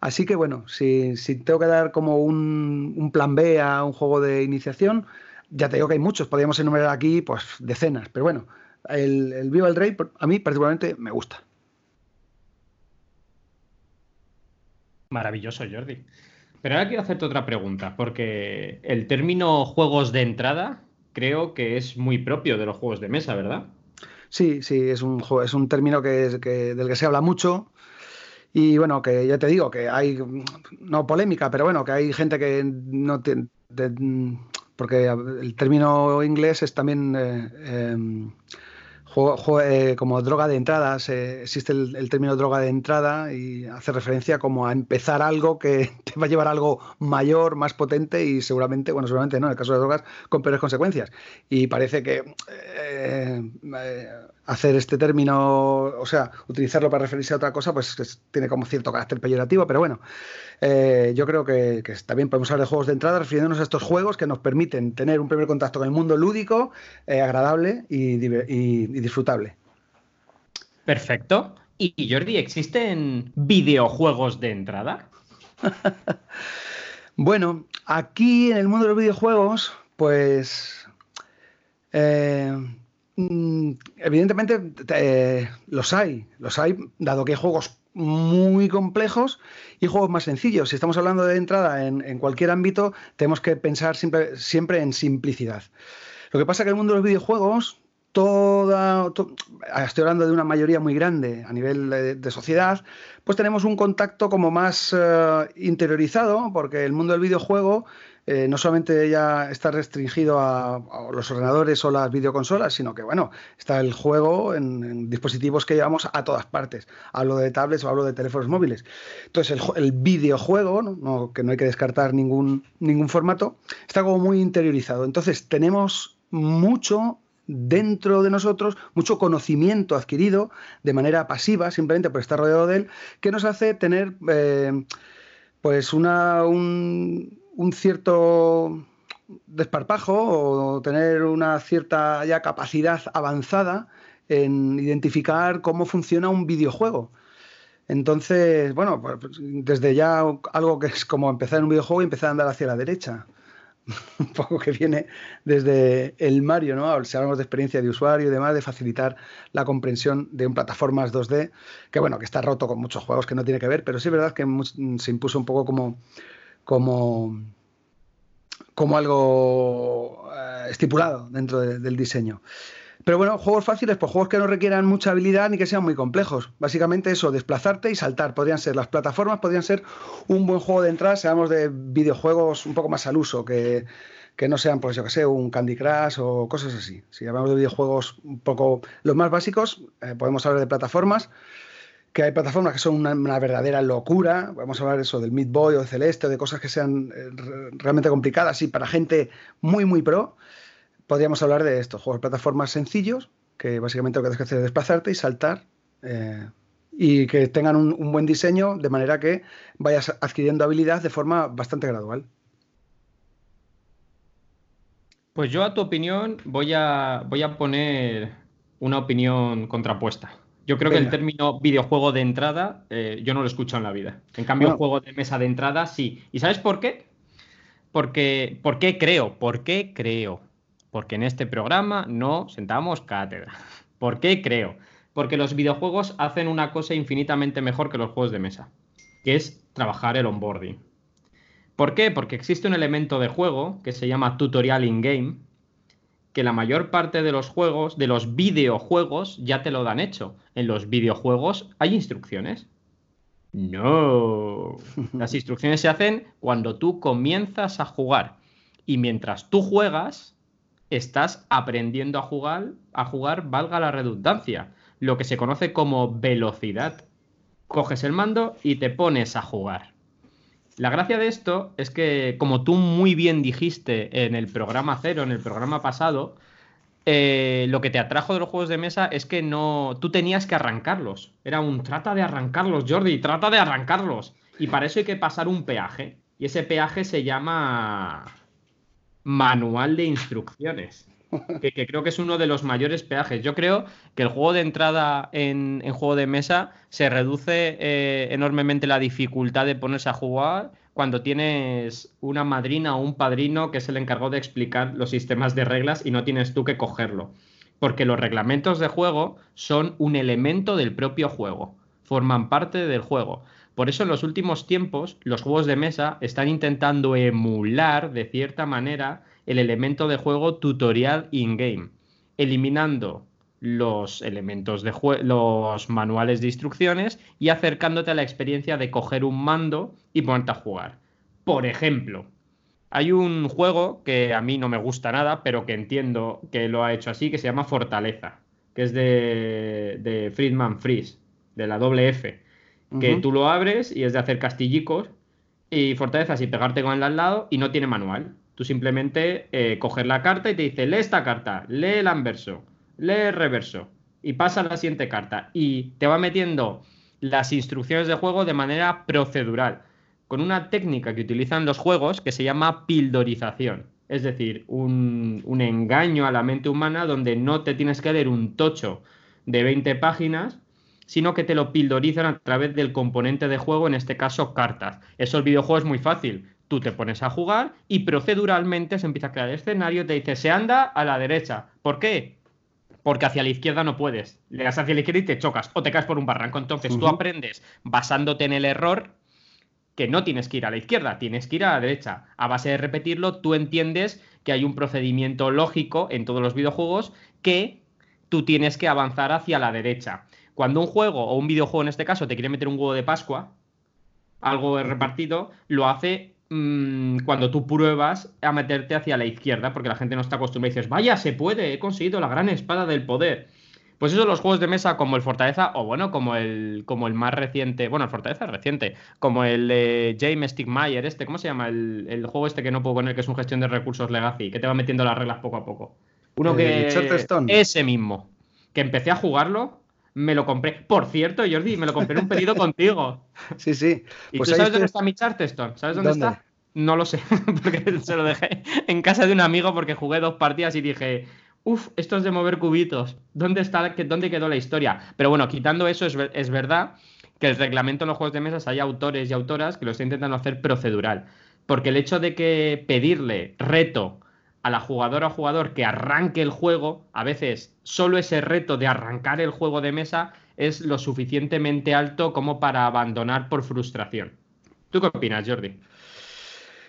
Así que bueno, si, tengo que dar como un, un, plan B a un juego de iniciación, ya te digo que hay muchos, podríamos enumerar aquí pues decenas, pero bueno, el, el Viva el Rey a mí particularmente me gusta.
Maravilloso, Jordi. Pero ahora quiero hacerte otra pregunta, porque el término juegos de entrada creo que es muy propio de los juegos de mesa, ¿verdad?
Sí, sí, es un, es un término que, del que se habla mucho. Y bueno, que ya te digo, que hay, no polémica, pero bueno, que hay gente que no tiene. porque el término inglés es también. Eh, eh, como droga de entrada, existe el, término droga de entrada y hace referencia como a empezar algo que te va a llevar a algo mayor, más potente y seguramente, bueno, seguramente no, en el caso de drogas, con peores consecuencias. Y parece que eh, eh, hacer este término, o sea, utilizarlo para referirse a otra cosa, pues tiene como cierto carácter peyorativo, pero bueno, eh, yo creo que, también podemos hablar de juegos de entrada refiriéndonos a estos juegos que nos permiten tener un primer contacto con el mundo lúdico, eh, agradable y, disfrutable.
Perfecto. Y Jordi, ¿existen videojuegos de entrada?
bueno, aquí en el mundo de los videojuegos, pues... Eh, evidentemente eh, los hay, los hay, dado que hay juegos muy complejos y juegos más sencillos. Si estamos hablando de entrada en, cualquier ámbito, tenemos que pensar siempre, en simplicidad. Lo que pasa es que el mundo de los videojuegos, toda, estoy hablando de una mayoría muy grande a nivel de, sociedad, pues tenemos un contacto como más eh, interiorizado, porque el mundo del videojuego eh, no solamente ya está restringido a, los ordenadores o las videoconsolas, sino que, bueno, está el juego en, dispositivos que llevamos a todas partes. Hablo de tablets o hablo de teléfonos móviles. Entonces, el, videojuego, que no hay que descartar ningún, ningún formato, está como muy interiorizado. Entonces, tenemos mucho dentro de nosotros mucho conocimiento adquirido de manera pasiva, simplemente por estar rodeado de él, que nos hace tener eh, pues una, un, un cierto desparpajo o tener una cierta ya capacidad avanzada en identificar cómo funciona un videojuego. Entonces, bueno, pues, desde ya algo que es como empezar en un videojuego y empezar a andar hacia la derecha. un poco que viene desde el Mario, ¿no? Si hablamos de experiencia de usuario y demás, de facilitar la comprensión de un plataformas 2D, que bueno, que está roto con muchos juegos que no tiene que ver, pero sí es verdad que se impuso un poco como como, como algo eh, estipulado dentro del diseño. Pero bueno, juegos fáciles, pues juegos que no requieran mucha habilidad ni que sean muy complejos. Básicamente eso, desplazarte y saltar. Podrían ser las plataformas, podrían ser un buen juego de entrada, seamos de videojuegos un poco más al uso, que, no sean, pues yo que sé, un Candy Crush o cosas así. Si hablamos de videojuegos un poco los más básicos, eh, podemos hablar de plataformas que hay plataformas que son una, verdadera locura. Vamos a hablar eso del Meat Boy o de Celeste o de cosas que sean eh, realmente complicadas y para gente muy, muy pro. Podríamos hablar de estos juegos de plataformas sencillos que básicamente lo que tienes que hacer es desplazarte y saltar. Eh, y que tengan un, buen diseño de manera que vayas adquiriendo habilidad de forma bastante gradual.
Pues yo a tu opinión voy a, voy a poner una opinión contrapuesta. Yo creo que el término videojuego de entrada eh, yo no lo he escuchado en la vida. En cambio, juego de mesa de entrada sí. ¿Y sabes por qué? Porque, ¿por qué creo? ¿Por qué creo? Porque en este programa no sentamos cátedra. ¿Por qué creo? Porque los videojuegos hacen una cosa infinitamente mejor que los juegos de mesa, que es trabajar el onboarding. ¿Por qué? Porque existe un elemento de juego que se llama tutorial in-game, que la mayor parte de los juegos, de los videojuegos, ya te lo dan hecho. En los videojuegos hay instrucciones. No. Las instrucciones se hacen cuando tú comienzas a jugar. Y mientras tú juegas, estás aprendiendo a jugar, a jugar, valga la redundancia, lo que se conoce como velocidad. Coges el mando y te pones a jugar. La gracia de esto es que, como tú muy bien dijiste en el programa cero, en el programa pasado, eh, lo que te atrajo de los juegos de mesa es que no. Tú tenías que arrancarlos. Era un trata de arrancarlos, Jordi, trata de arrancarlos. Y para eso hay que pasar un peaje. Y ese peaje se llama manual de instrucciones que, creo que es uno de los mayores peajes. Yo creo que el juego de entrada en, juego de mesa se reduce eh, enormemente la dificultad de ponerse a jugar cuando tienes una madrina o un padrino que es el encargado de explicar los sistemas de reglas y no tienes tú que cogerlo. Porque los reglamentos de juego son un elemento del propio juego, forman parte del juego. Por eso en los últimos tiempos los juegos de mesa están intentando emular de cierta manera el elemento de juego tutorial in-game, eliminando los elementos de los manuales de instrucciones y acercándote a la experiencia de coger un mando y ponerte a jugar. Por ejemplo, hay un juego que a mí no me gusta nada, pero que entiendo que lo ha hecho así, que se llama Fortaleza, que es de, de Friedman Freeze, de la doble F, que tú lo abres y es de hacer castillicos y fortalezas y pegarte con el al lado y no tiene manual. Tú simplemente eh, coges la carta y te dice, lee esta carta, lee el anverso, lee el reverso y pasa a la siguiente carta. Y te va metiendo las instrucciones de juego de manera procedural, con una técnica que utilizan los juegos que se llama pildorización. Es decir, un, un engaño a la mente humana donde no te tienes que leer un tocho de 20 páginas, sino que te lo pildorizan a través del componente de juego, en este caso cartas. Eso el videojuego es muy fácil tú te pones a jugar y proceduralmente se empieza a crear el escenario, te dice, se anda a la derecha. ¿Por qué? Porque hacia la izquierda no puedes. Le das hacia la izquierda y te chocas o te caes por un barranco. Entonces tú aprendes basándote en el error que no tienes que ir a la izquierda, tienes que ir a la derecha. A base de repetirlo, tú entiendes que hay un procedimiento lógico en todos los videojuegos que tú tienes que avanzar hacia la derecha. Cuando un juego o un videojuego en este caso te quiere meter un huevo de Pascua, algo repartido, lo hace Mm, cuando tú pruebas a meterte hacia la izquierda, porque la gente no está acostumbrada y dices, vaya, se puede, he conseguido la gran espada del poder. Pues eso los juegos de mesa como el Fortaleza, o bueno, como el, como el más reciente, bueno, el Fortaleza es reciente, como el eh, James Stigmeyer, este, ¿cómo se llama? El, juego este que no puedo poner, que es un gestión de recursos legacy, que te va metiendo las reglas poco a poco. Uno eh, que... Ese mismo. Que empecé a jugarlo, me lo compré. Por cierto, Jordi, me lo compré en un pedido contigo.
Sí, sí.
¿Y pues tú sabes dónde está mi Charterstone? ¿Sabes dónde, está? No lo sé, porque se lo dejé en casa de un amigo porque jugué dos partidas y dije, uff, esto es de mover cubitos. ¿Dónde, está, ¿Dónde quedó la historia? Pero bueno, quitando eso, es, es verdad que el reglamento en los juegos de mesas hay autores y autoras que lo están intentando hacer procedural. Porque el hecho de que pedirle reto a la jugadora o jugador que arranque el juego, a veces solo ese reto de arrancar el juego de mesa es lo suficientemente alto como para abandonar por frustración. ¿Tú qué opinas, Jordi?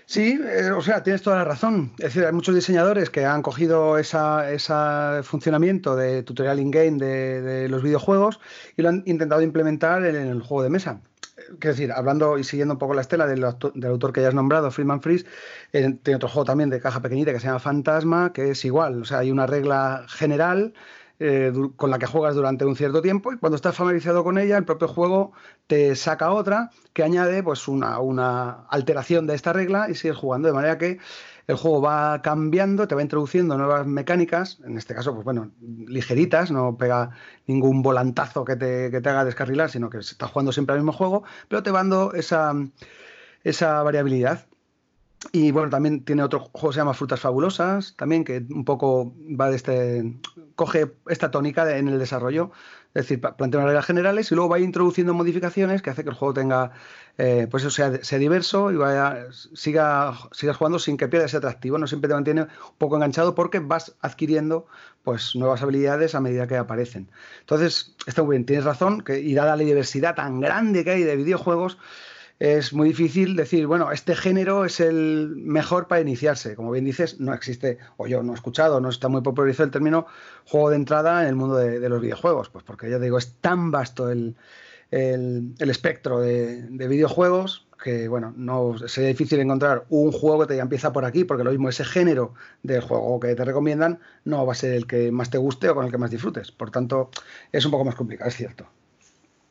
Sí, eh, o sea, tienes toda la razón. Es decir, hay muchos diseñadores que han cogido ese funcionamiento de tutorial in-game de, los videojuegos y lo han intentado implementar en el juego de mesa. Quiero decir, hablando y siguiendo un poco la estela del, autor que ya has nombrado, Freeman Freeze, eh, tiene otro juego también de caja pequeñita que se llama Fantasma, que es igual. O sea, hay una regla general eh, con la que juegas durante un cierto tiempo y cuando estás familiarizado con ella, el propio juego te saca otra que añade pues una, una alteración de esta regla y sigues jugando. De manera que el juego va cambiando, te va introduciendo nuevas mecánicas, en este caso, pues bueno, ligeritas, no pega ningún volantazo que te, que te haga descarrilar, sino que se está jugando siempre al mismo juego, pero te va dando esa, esa variabilidad. Y bueno, también tiene otro juego que se llama Frutas Fabulosas, también que un poco va de este. coge esta tónica en el desarrollo. Es decir, plantea unas reglas generales y luego va introduciendo modificaciones que hace que el juego tenga. Eh, pues eso sea, sea, diverso y vaya, siga, sigas jugando sin que pierda ese atractivo. No siempre te mantiene un poco enganchado porque vas adquiriendo pues nuevas habilidades a medida que aparecen. Entonces, está muy bien, tienes razón, que, y dada la diversidad tan grande que hay de videojuegos es muy difícil decir, bueno, este género es el mejor para iniciarse. Como bien dices, no existe, o yo no he escuchado, no está muy popularizado el término juego de entrada en el mundo de, los videojuegos, pues porque ya digo, es tan vasto el, espectro de, videojuegos que, bueno, no sería difícil encontrar un juego que te empieza por aquí, porque lo mismo, ese género del juego que te recomiendan no va a ser el que más te guste o con el que más disfrutes. Por tanto, es un poco más complicado, es cierto.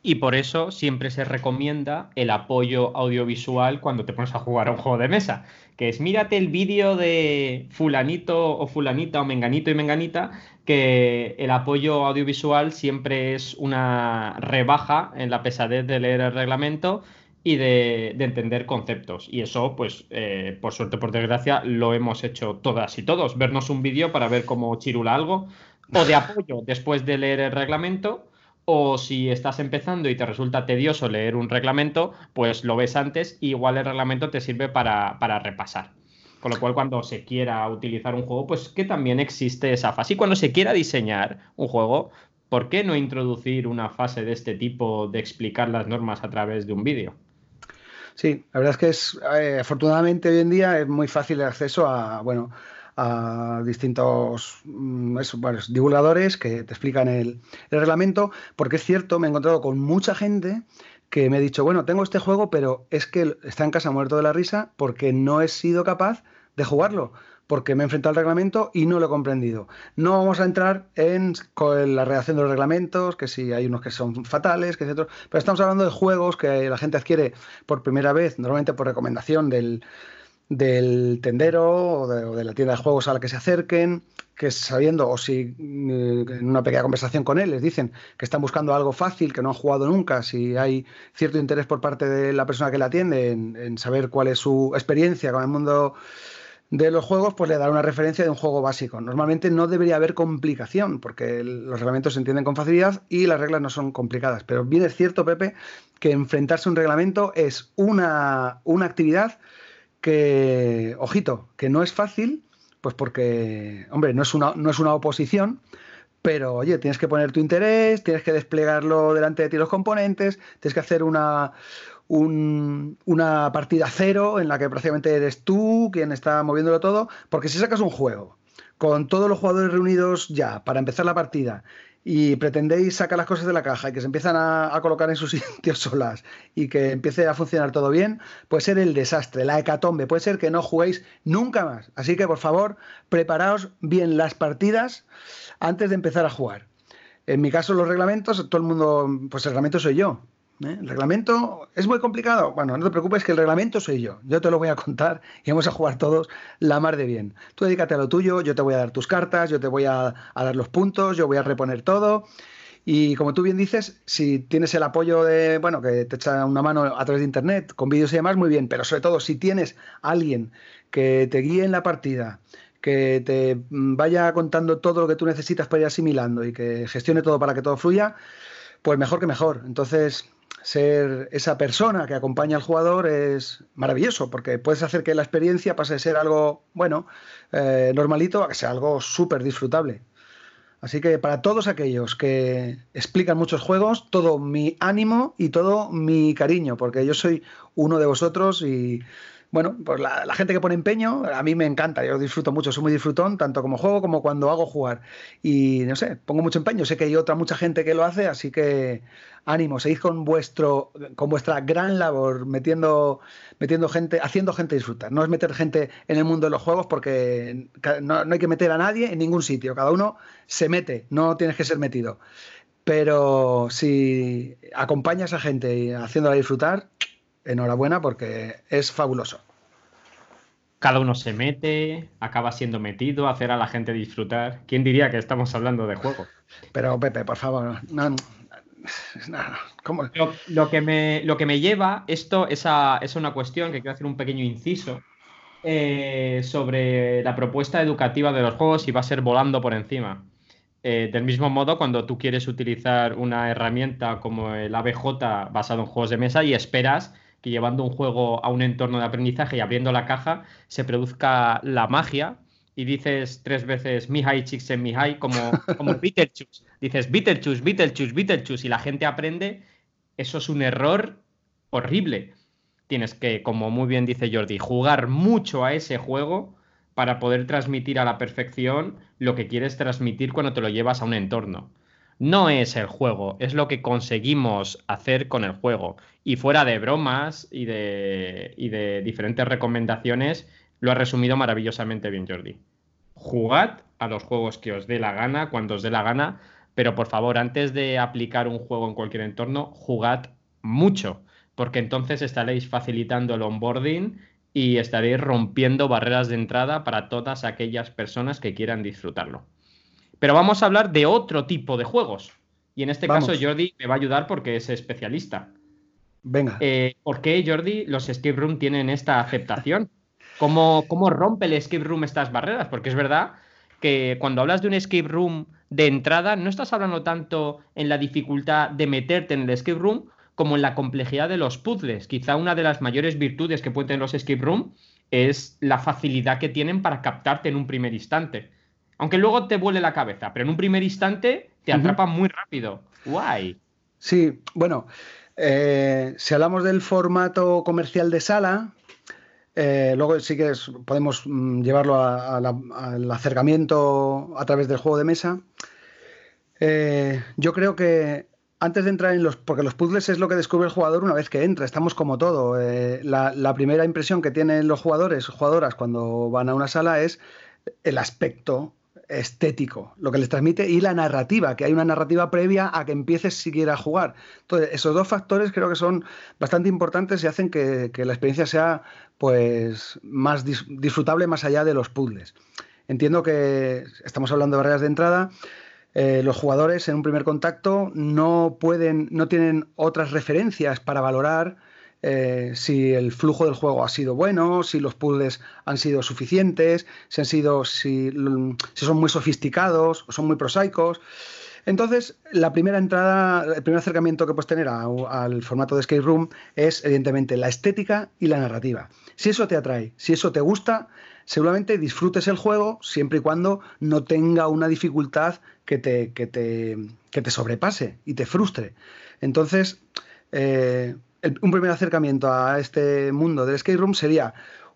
Y por eso siempre se recomienda el apoyo audiovisual cuando te pones a jugar a un juego de mesa, que es mírate el vídeo de fulanito o fulanita o menganito y menganita, que el apoyo audiovisual siempre es una rebaja en la pesadez de leer el reglamento y de, entender conceptos. Y eso, pues, eh, por suerte, por desgracia, lo hemos hecho todas y todos. Vernos un vídeo para ver cómo chirula algo, o de apoyo después de leer el reglamento, o si estás empezando y te resulta tedioso leer un reglamento, pues lo ves antes y igual el reglamento te sirve para, repasar. Con lo cual, cuando se quiera utilizar un juego, pues que también existe esa fase. Y cuando se quiera diseñar un juego, ¿por qué no introducir una fase de este tipo de explicar las normas a través de un vídeo?
Sí, la verdad es que es, eh, afortunadamente hoy en día es muy fácil el acceso a, bueno, a distintos mm, divulgadores que te explican el, reglamento, porque es cierto, me he encontrado con mucha gente que me ha dicho, bueno, tengo este juego, pero es que está en casa muerto de la risa porque no he sido capaz de jugarlo, porque me he enfrentado al reglamento y no lo he comprendido. No vamos a entrar en la redacción de los reglamentos, que si hay unos que son fatales, que otros, pero estamos hablando de juegos que la gente adquiere por primera vez, normalmente por recomendación del, del tendero o de, la tienda de juegos a la que se acerquen, que sabiendo o si eh, en una pequeña conversación con él les dicen que están buscando algo fácil, que no han jugado nunca, si hay cierto interés por parte de la persona que la atiende en, saber cuál es su experiencia con el mundo de los juegos, pues le dará una referencia de un juego básico. Normalmente no debería haber complicación, porque los reglamentos se entienden con facilidad y las reglas no son complicadas. Pero bien es cierto, Pepe, que enfrentarse a un reglamento es una, una actividad que, ojito, que no es fácil, pues porque, hombre, no es una, no es una oposición, pero oye, tienes que poner tu interés, tienes que desplegarlo delante de ti los componentes, tienes que hacer una, una partida cero en la que prácticamente eres tú quien está moviéndolo todo, porque si sacas un juego con todos los jugadores reunidos ya para empezar la partida y pretendéis sacar las cosas de la caja y que se empiezan a, colocar en sus sitios solas y que empiece a funcionar todo bien, puede ser el desastre, la hecatombe, puede ser que no juguéis nunca más. Así que por favor, preparaos bien las partidas antes de empezar a jugar. En mi caso, los reglamentos, todo el mundo, pues el reglamento soy yo. ¿Eh? El reglamento es muy complicado. Bueno, no te preocupes que el reglamento soy yo. Yo te lo voy a contar y vamos a jugar todos la mar de bien. Tú dedícate a lo tuyo, yo te voy a dar tus cartas, yo te voy a, dar los puntos, yo voy a reponer todo. Y como tú bien dices, si tienes el apoyo de, bueno, que te echa una mano a través de internet, con vídeos y demás, muy bien. Pero sobre todo, si tienes alguien que te guíe en la partida, que te vaya contando todo lo que tú necesitas para ir asimilando y que gestione todo para que todo fluya, pues mejor que mejor. Entonces, ser esa persona que acompaña al jugador es maravilloso, porque puedes hacer que la experiencia pase de ser algo, bueno, eh, normalito a que sea algo súper disfrutable. Así que para todos aquellos que explican muchos juegos, todo mi ánimo y todo mi cariño, porque yo soy uno de vosotros y bueno, pues la, gente que pone empeño, a mí me encanta, yo disfruto mucho, soy muy disfrutón, tanto como juego como cuando hago jugar. Y no sé, pongo mucho empeño, sé que hay otra mucha gente que lo hace, así que ánimo, seguid con vuestro, con vuestra gran labor, metiendo, metiendo gente, haciendo gente disfrutar. No es meter gente en el mundo de los juegos porque no, no hay que meter a nadie en ningún sitio, cada uno se mete, no tienes que ser metido. Pero si acompañas a gente haciéndola disfrutar, enhorabuena porque es fabuloso.
cada uno se mete, acaba siendo metido, hacer a la gente disfrutar. ¿Quién diría que estamos hablando de juego?
Pero Pepe, por favor, no,
Lo, que me, lo que me lleva, esto es, es una cuestión que quiero hacer un pequeño inciso eh, sobre la propuesta educativa de los juegos y va a ser volando por encima. Eh, del mismo modo, cuando tú quieres utilizar una herramienta como el ABJ basado en juegos de mesa y esperas que llevando un juego a un entorno de aprendizaje y abriendo la caja se produzca la magia y dices tres veces Mihai Mihai como, como Beetlejuice. Dices Beetlejuice, Beetlejuice, Beetlejuice y la gente aprende. Eso es un error horrible. Tienes que, como muy bien dice Jordi, jugar mucho a ese juego para poder transmitir a la perfección lo que quieres transmitir cuando te lo llevas a un entorno no es el juego, es lo que conseguimos hacer con el juego. Y fuera de bromas y de, diferentes recomendaciones, lo ha resumido maravillosamente bien Jordi. Jugad a los juegos que os dé la gana, cuando os dé la gana, pero por favor, antes de aplicar un juego en cualquier entorno, jugad mucho, porque entonces estaréis facilitando el onboarding y estaréis rompiendo barreras de entrada para todas aquellas personas que quieran disfrutarlo. Pero vamos a hablar de otro tipo de juegos. Y en este caso Jordi me va a ayudar porque es especialista.
Venga.
Eh, ¿Por qué, Jordi, los escape room tienen esta aceptación? ¿Cómo, ¿Cómo rompe el escape room estas barreras? Porque es verdad que cuando hablas de un escape room de entrada, no estás hablando tanto en la dificultad de meterte en el escape room como en la complejidad de los puzzles. Quizá una de las mayores virtudes que pueden tener los escape room es la facilidad que tienen para captarte en un primer instante. Aunque luego te vuele la cabeza, pero en un primer instante te atrapa muy rápido. Guay.
Sí, bueno, eh, si hablamos del formato comercial de sala, eh, luego sí que podemos mm, llevarlo al acercamiento a través del juego de mesa. Eh, yo creo que antes de entrar en los. Porque los puzzles es lo que descubre el jugador una vez que entra. Estamos como todo. La, la, primera impresión que tienen los jugadores jugadoras cuando van a una sala es el aspecto, estético, lo que les transmite, y la narrativa, que hay una narrativa previa a que empieces siquiera a jugar. Entonces, esos dos factores creo que son bastante importantes y hacen que, la experiencia sea pues más disfrutable más allá de los puzzles. Entiendo que estamos hablando de barreras de entrada. Eh, los jugadores en un primer contacto no pueden, no tienen otras referencias para valorar eh, si el flujo del juego ha sido bueno, si los puzzles han sido suficientes, si han sido, si, son muy sofisticados o son muy prosaicos. Entonces, la primera entrada, el primer acercamiento que puedes tener al formato de escape room es, evidentemente, la estética y la narrativa. Si eso te atrae, si eso te gusta, seguramente disfrutes el juego siempre y cuando no tenga una dificultad que te, que te, que te sobrepase y te frustre. Entonces, eh, un primer acercamiento a este mundo del skate room sería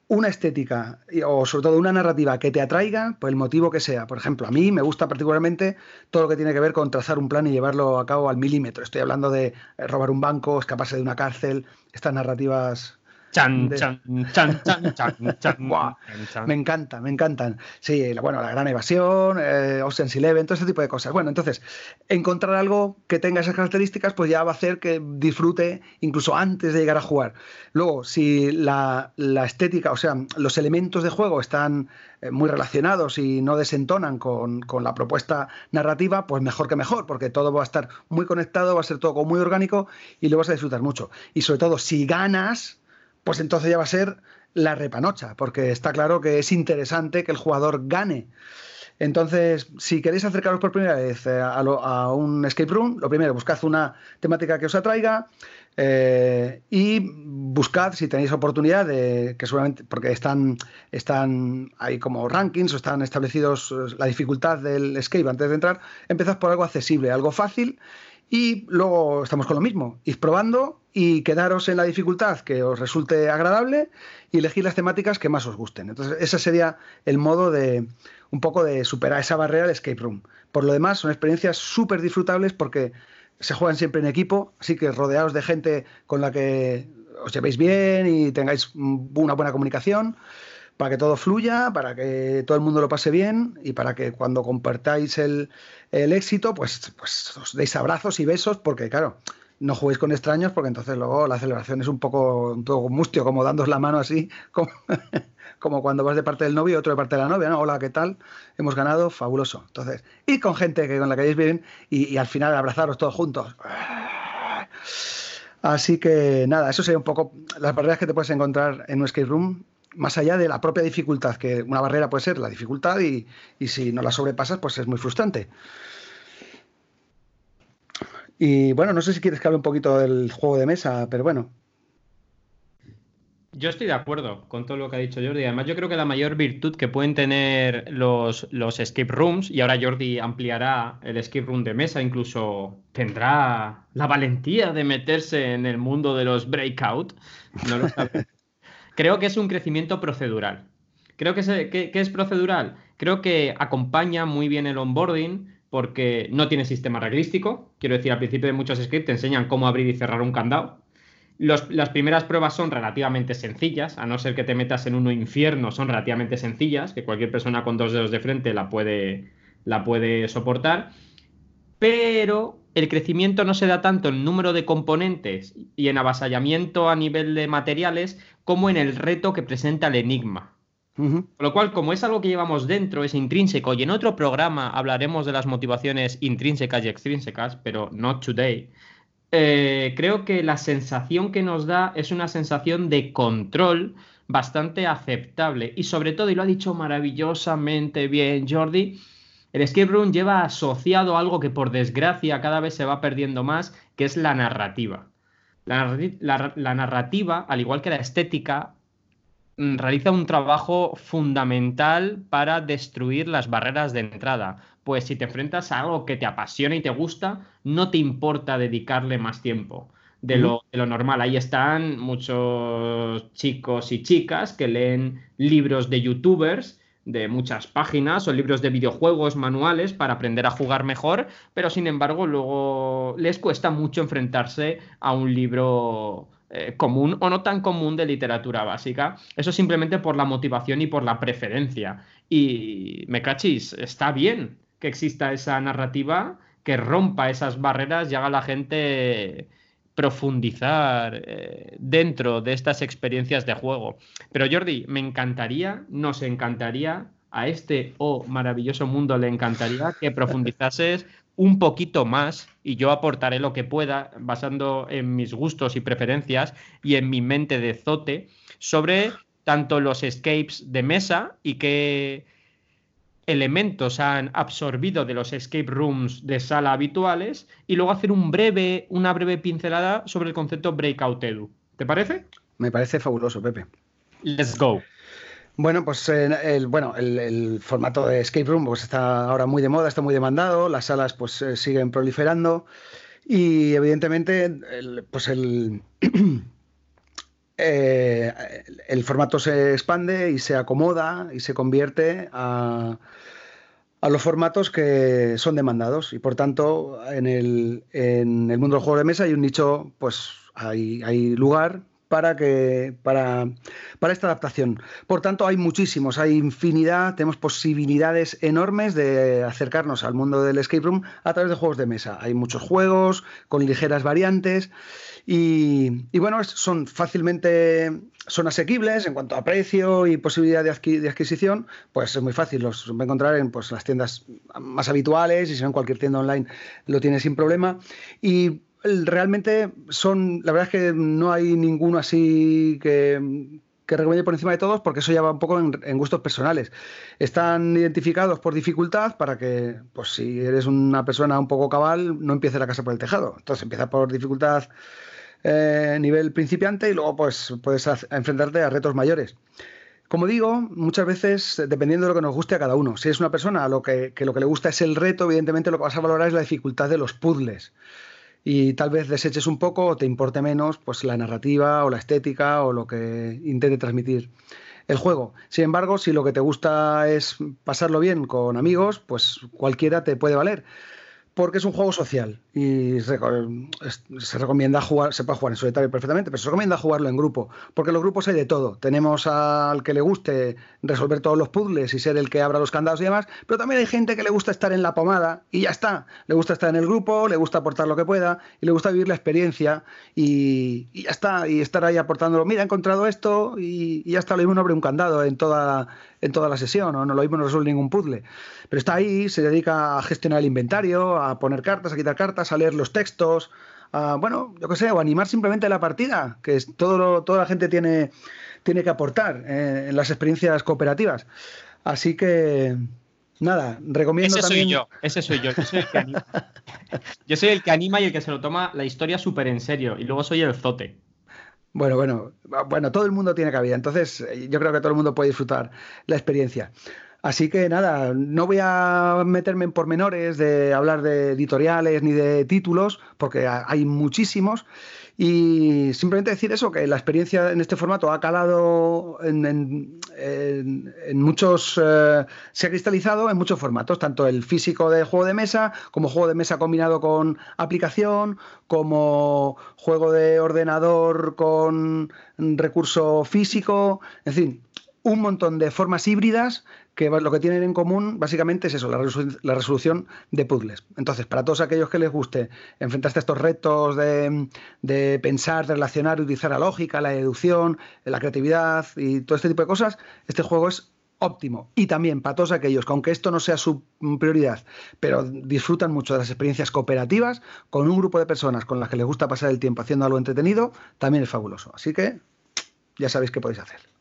una estética o sobre todo una narrativa que te atraiga por el motivo que sea. Por ejemplo, a mí me gusta particularmente todo lo que tiene que ver con trazar un plan y llevarlo a cabo al milímetro. Estoy hablando de robar un banco, escaparse de una cárcel, estas narrativas Chan, chan, chan, chan, chan, chan, Me encanta, me encantan. Sí, bueno, la gran evasión, eh, Ocean's Eleven, todo ese tipo de cosas. Bueno, entonces, encontrar algo que tenga esas características, pues ya va a hacer que disfrute incluso antes de llegar a jugar. Luego, si la, estética, o sea, los elementos de juego están eh, muy relacionados y no desentonan con, con, la propuesta narrativa, pues mejor que mejor, porque todo va a estar muy conectado, va a ser todo muy orgánico y lo vas a disfrutar mucho. Y sobre todo, si ganas, pues entonces ya va a ser la repanocha, porque está claro que es interesante que el jugador gane. Entonces, si queréis acercaros por primera vez eh, a, un escape room, lo primero, buscad una temática que os atraiga eh, y buscad si tenéis oportunidad de que seguramente, porque están, están ahí como rankings o están establecidos eh, la dificultad del escape antes de entrar, empezad por algo accesible, algo fácil y luego estamos con lo mismo, ir probando y quedaros en la dificultad que os resulte agradable y elegir las temáticas que más os gusten. Entonces, ese sería el modo de un poco de superar esa barrera de escape room. Por lo demás, son experiencias súper disfrutables porque se juegan siempre en equipo, así que rodeados de gente con la que os llevéis bien y tengáis una buena comunicación para que todo fluya, para que todo el mundo lo pase bien y para que cuando compartáis el, éxito, pues, pues os deis abrazos y besos, porque claro, no juguéis con extraños porque entonces luego la celebración es un poco, un poco mustio, como dándos la mano así, como, como, cuando vas de parte del novio y otro de parte de la novia, ¿no? Hola, ¿qué tal? Hemos ganado, fabuloso. Entonces, ir con gente que con la que hayáis bien y, y al final abrazaros todos juntos. Así que nada, eso sería un poco las barreras que te puedes encontrar en un escape room, más allá de la propia dificultad, que una barrera puede ser la dificultad y, y si no la sobrepasas, pues es muy frustrante. Y bueno, no sé si quieres que hable un poquito del juego de mesa, pero bueno.
Yo estoy de acuerdo con todo lo que ha dicho Jordi. Además, yo creo que la mayor virtud que pueden tener los, los escape rooms, y ahora Jordi ampliará el escape room de mesa, incluso tendrá la valentía de meterse en el mundo de los breakout. No lo sabe. Creo que es un crecimiento procedural. Creo que, es procedural. Creo que acompaña muy bien el onboarding porque no tiene sistema reglístico. Quiero decir, al principio de muchos scripts te enseñan cómo abrir y cerrar un candado. Las primeras pruebas son relativamente sencillas, a no ser que te metas en uno infierno, son relativamente sencillas, que cualquier persona con dos dedos de frente la puede soportar. Pero el crecimiento no se da tanto en número de componentes y en avasallamiento a nivel de materiales como en el reto que presenta el enigma. Uh -huh. Con lo cual, como es algo que llevamos dentro, es intrínseco, y en otro programa hablaremos de las motivaciones intrínsecas y extrínsecas, pero not today, eh, creo que la sensación que nos da es una sensación de control bastante aceptable. Y sobre todo, y lo ha dicho maravillosamente bien Jordi, el escape room lleva asociado algo que por desgracia cada vez se va perdiendo más, que es la narrativa. La, la, la narrativa, al igual que la estética, realiza un trabajo fundamental para destruir las barreras de entrada. Pues si te enfrentas a algo que te apasiona y te gusta, no te importa dedicarle más tiempo de lo, de lo, normal. Ahí están muchos chicos y chicas que leen libros de youtubers de muchas páginas o libros de videojuegos, manuales para aprender a jugar mejor, pero sin embargo luego les cuesta mucho enfrentarse a un libro eh, común o no tan común de literatura básica. Eso simplemente por la motivación y por la preferencia. Y me cachis, está bien que exista esa narrativa que rompa esas barreras y haga a la gente profundizar eh, dentro de estas experiencias de juego. Pero Jordi, me encantaría, nos encantaría, a este oh maravilloso mundo le encantaría que profundizases un poquito más y yo aportaré lo que pueda basando en mis gustos y preferencias y en mi mente de zote sobre tanto los escapes de mesa y qué elementos han absorbido de los escape rooms de sala habituales y luego hacer un breve, una breve pincelada sobre el concepto breakout edu. ¿Te parece?
Me parece fabuloso, Pepe.
Let's go.
Bueno, pues eh, el, bueno, el, el, formato de escape room pues está ahora muy de moda, está muy demandado, las salas pues eh, siguen proliferando y evidentemente el, pues el, eh, el formato se expande y se acomoda y se convierte a, los formatos que son demandados y por tanto en el, mundo del juego de mesa hay un nicho, pues hay, lugar para, que, para, esta adaptación. Por tanto, hay muchísimos, hay infinidad, tenemos posibilidades enormes de acercarnos al mundo del escape room a través de juegos de mesa. Hay muchos juegos con ligeras variantes y, y bueno, son fácilmente son asequibles en cuanto a precio y posibilidad de, adqu de, adquisición, pues es muy fácil, los va a encontrar en pues, las tiendas más habituales y si no en cualquier tienda online lo tiene sin problema. Y realmente son, la verdad es que no hay ninguno así que, que recomiende por encima de todos porque eso ya va un poco en, en, gustos personales. Están identificados por dificultad para que, pues si eres una persona un poco cabal, no empiece la casa por el tejado. Entonces empieza por dificultad eh, nivel principiante y luego pues puedes enfrentarte a retos mayores. Como digo, muchas veces, dependiendo de lo que nos guste a cada uno, si es una persona a lo que, que lo que le gusta es el reto, evidentemente lo que vas a valorar es la dificultad de los puzzles y tal vez deseches un poco o te importe menos pues la narrativa o la estética o lo que intente transmitir el juego. Sin embargo, si lo que te gusta es pasarlo bien con amigos, pues cualquiera te puede valer. Porque es un juego social y se, recomienda jugar, se puede jugar en solitario perfectamente, pero se recomienda jugarlo en grupo, porque en los grupos hay de todo. Tenemos al que le guste resolver todos los puzzles y ser el que abra los candados y demás, pero también hay gente que le gusta estar en la pomada y ya está. Le gusta estar en el grupo, le gusta aportar lo que pueda y le gusta vivir la experiencia y, ya está, y estar ahí aportándolo. Mira, he encontrado esto y, ya está, lo mismo no abre un candado en toda, en toda la sesión, o no lo mismo no resuelve ningún puzzle. Pero está ahí, se dedica a gestionar el inventario, a poner cartas, a quitar cartas, a leer los textos, a, bueno, yo qué sé, o animar simplemente la partida, que es todo lo, toda la gente tiene, tiene que aportar eh, en las experiencias cooperativas. Así que, nada, recomiendo
ese
también...
Soy yo, ese soy yo, yo soy el que anima. yo soy el que anima y el que se lo toma la historia súper en serio, y luego soy el zote.
Bueno, bueno, bueno, todo el mundo tiene cabida, entonces yo creo que todo el mundo puede disfrutar la experiencia. Así que nada, no voy a meterme en pormenores de hablar de editoriales ni de títulos, porque hay muchísimos. Y simplemente decir eso, que la experiencia en este formato ha calado en, muchos, eh, se ha cristalizado en muchos formatos, tanto el físico de juego de mesa, como juego de mesa combinado con aplicación, como juego de ordenador con recurso físico, en fin, un montón de formas híbridas que lo que tienen en común básicamente es eso, la, resolución de puzzles. Entonces, para todos aquellos que les guste enfrentarse a estos retos de, pensar, de relacionar, utilizar la lógica, la deducción, la creatividad y todo este tipo de cosas, este juego es óptimo. Y también para todos aquellos que, aunque esto no sea su prioridad, pero disfrutan mucho de las experiencias cooperativas, con un grupo de personas con las que les gusta pasar el tiempo haciendo algo entretenido, también es fabuloso. Así que ya sabéis qué podéis hacer.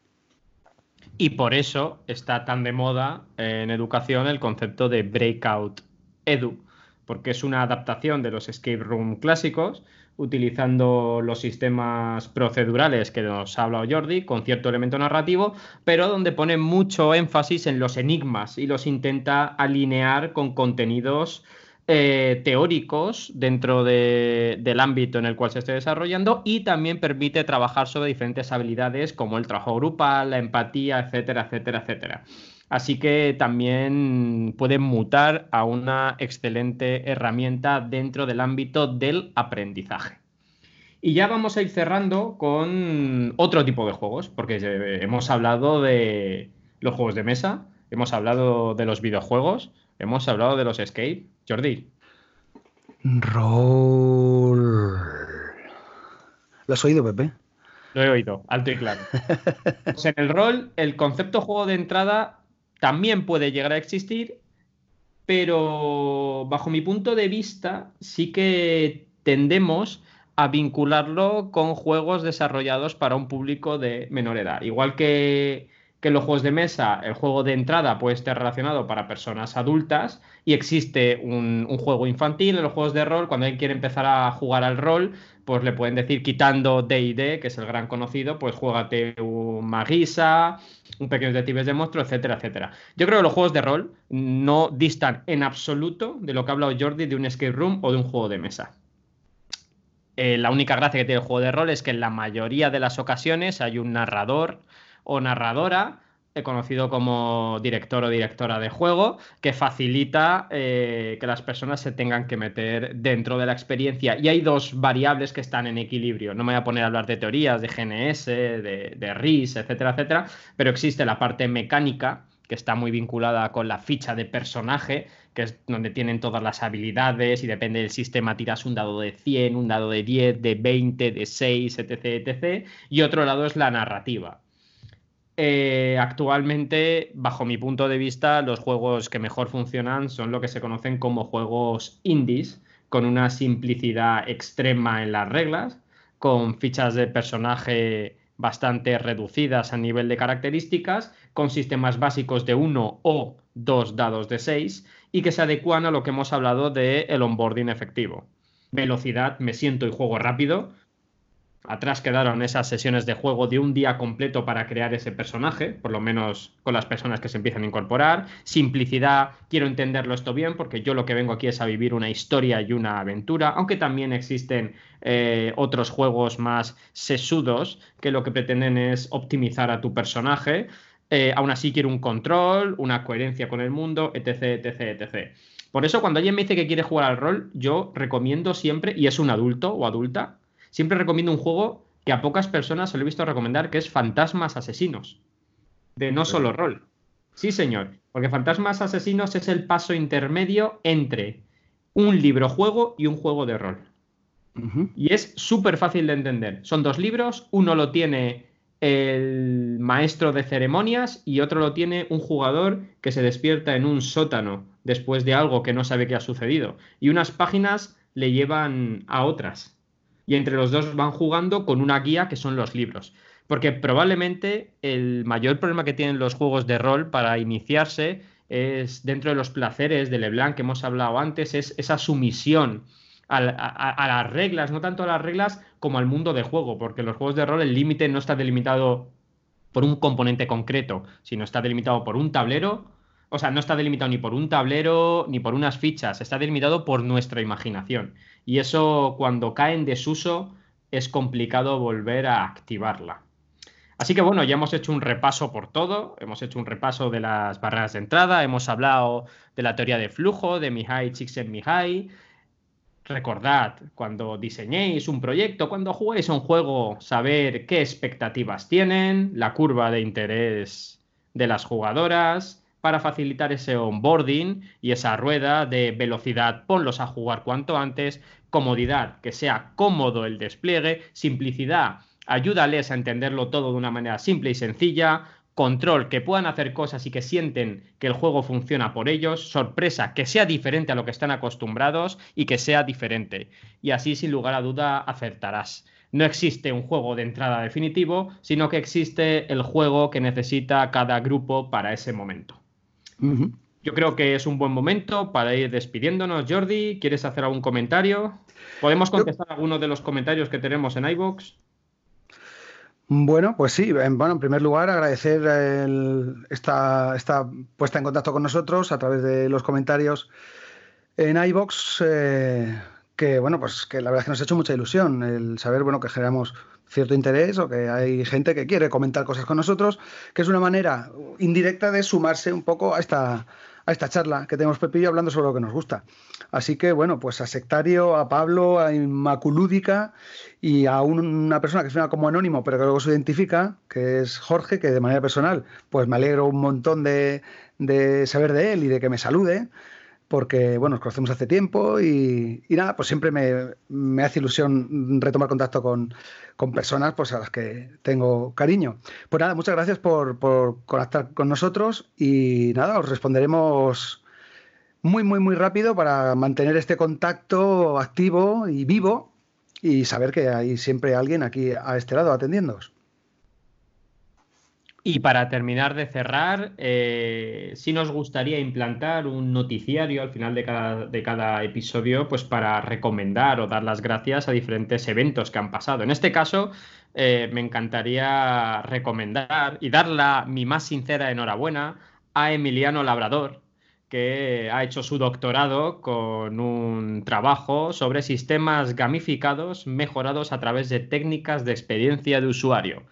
Y por eso está tan de moda en educación el concepto de Breakout Edu, porque es una adaptación de los escape room clásicos, utilizando los sistemas procedurales que nos ha hablado Jordi, con cierto elemento narrativo, pero donde pone mucho énfasis en los enigmas y los intenta alinear con contenidos eh, teóricos dentro del ámbito en el cual se esté desarrollando y también permite trabajar sobre diferentes habilidades como el trabajo grupal, la empatía, etcétera, etcétera, etcétera. Así que también puede mutar a una excelente herramienta dentro del ámbito del aprendizaje. Y ya vamos a ir cerrando con otro tipo de juegos, porque hemos hablado de los juegos de mesa, hemos hablado de los videojuegos, hemos hablado de los escape, Jordi.
Roll. ¿Lo has oído, Pepe?
Lo he oído, alto y claro. Pues en el rol, el concepto juego de entrada también puede llegar a existir, pero bajo mi punto de vista sí que tendemos a vincularlo con juegos desarrollados para un público de menor edad. Igual que que en los juegos de mesa el juego de entrada puede estar relacionado para personas adultas y existe un, juego infantil en los juegos de rol. Cuando alguien quiere empezar a jugar al rol, pues le pueden decir, quitando D&D, que es el gran conocido, pues juégate un Magisa, un pequeño detectives de monstruo, etcétera, etcétera. Yo creo que los juegos de rol no distan en absoluto de lo que ha hablado Jordi de un escape room o de un juego de mesa. Eh, la única gracia que tiene el juego de rol es que en la mayoría de las ocasiones hay un narrador o narradora, he conocido como director o directora de juego, que facilita eh, que las personas se tengan que meter dentro de la experiencia. Y hay dos variables que están en equilibrio. No me voy a poner a hablar de teorías, de GNS, de, de RIS, etcétera, etcétera, pero existe la parte mecánica que está muy vinculada con la ficha de personaje, que es donde tienen todas las habilidades y depende del sistema tiras un dado de 100, un dado de 10, de 20, de 6, etc, etc. Y otro lado es la narrativa, eh, actualmente, bajo mi punto de vista, los juegos que mejor funcionan son lo que se conocen como juegos indies, con una simplicidad extrema en las reglas, con fichas de personaje bastante reducidas a nivel de características, con sistemas básicos de uno o dos dados de seis y que se adecuan a lo que hemos hablado de el onboarding efectivo. Velocidad, me siento y juego rápido, Atrás quedaron esas sesiones de juego de un día completo para crear ese personaje, por lo menos con las personas que se empiezan a incorporar. Simplicidad, quiero entenderlo esto bien, porque yo lo que vengo aquí es a vivir una historia y una aventura, aunque también existen eh, otros juegos más sesudos que lo que pretenden es optimizar a tu personaje. eh, aún así quiero un control, una coherencia con el mundo, etc, etc, etc. Por eso cuando alguien me dice que quiere jugar al rol, yo recomiendo siempre, y es un adulto o adulta, siempre recomiendo un juego que a pocas personas se lo he visto recomendar, que es Fantasmas Asesinos, de no solo rol. Sí, señor, porque Fantasmas Asesinos es el paso intermedio entre un libro juego y un juego de rol. Y es súper fácil de entender. Son dos libros, uno lo tiene el maestro de ceremonias y otro lo tiene un jugador que se despierta en un sótano después de algo que no sabe qué ha sucedido. Y unas páginas le llevan a otras. Y entre los dos van jugando con una guía que son los libros. Porque probablemente el mayor problema que tienen los juegos de rol para iniciarse es dentro de los placeres de Leblanc que hemos hablado antes, es esa sumisión a, las reglas, no tanto a las reglas como al mundo de juego, porque en los juegos de rol el límite no está delimitado por un componente concreto, sino está delimitado por un tablero, o sea, no está delimitado ni por un tablero ni por unas fichas, está delimitado por nuestra imaginación. Y eso cuando cae en desuso es complicado volver a activarla. Así que bueno, ya hemos hecho un repaso por todo, hemos hecho un repaso de las barreras de entrada, hemos hablado de la teoría de flujo, de Mihai Csikszentmihalyi, Recordad, cuando diseñéis un proyecto, cuando juguéis un juego, saber qué expectativas tienen, la curva de interés de las jugadoras, para facilitar ese onboarding y esa rueda de velocidad, ponlos a jugar cuanto antes, comodidad, que sea cómodo el despliegue, simplicidad, ayúdales a entenderlo todo de una manera simple y sencilla, control, que puedan hacer cosas y que sienten que el juego funciona por ellos, sorpresa, que sea diferente a lo que están acostumbrados y que sea diferente. Y así, sin lugar a duda, acertarás. No existe un juego de entrada definitivo, sino que existe el juego que necesita cada grupo para ese momento. Yo creo que es un buen momento para ir despidiéndonos. Jordi, ¿quieres hacer algún comentario? ¿Podemos contestar algunos de los comentarios que tenemos en iVoox?
Bueno, pues sí. Bueno, en primer lugar, agradecer esta, puesta en contacto con nosotros a través de los comentarios en iBox, eh, que bueno, pues que la verdad es que nos ha hecho mucha ilusión el saber, bueno, que generamos cierto interés o que hay gente que quiere comentar cosas con nosotros, que es una manera indirecta de sumarse un poco a esta, a esta charla que tenemos Pepillo hablando sobre lo que nos gusta. Así que, bueno, pues a Sectario, a Pablo, a Inmaculúdica y a una persona que suena como anónimo, pero que luego se identifica, que es Jorge, que de manera personal, pues me alegro un montón de, de saber de él y de que me salude porque bueno, nos conocemos hace tiempo y, nada, pues siempre me, hace ilusión retomar contacto con, personas pues, a las que tengo cariño. Pues nada, muchas gracias por, por, conectar con nosotros y nada, os responderemos muy, muy, muy rápido para mantener este contacto activo y vivo y saber que hay siempre alguien aquí a este lado atendiéndoos.
Y para terminar de cerrar, eh, sí nos gustaría implantar un noticiario al final de cada, episodio, pues para recomendar o dar las gracias a diferentes eventos que han pasado. En este caso, eh, me encantaría recomendar y dar la, mi más sincera enhorabuena a Emiliano Labrador, que ha hecho su doctorado con un trabajo sobre sistemas gamificados mejorados a través de técnicas de experiencia de usuario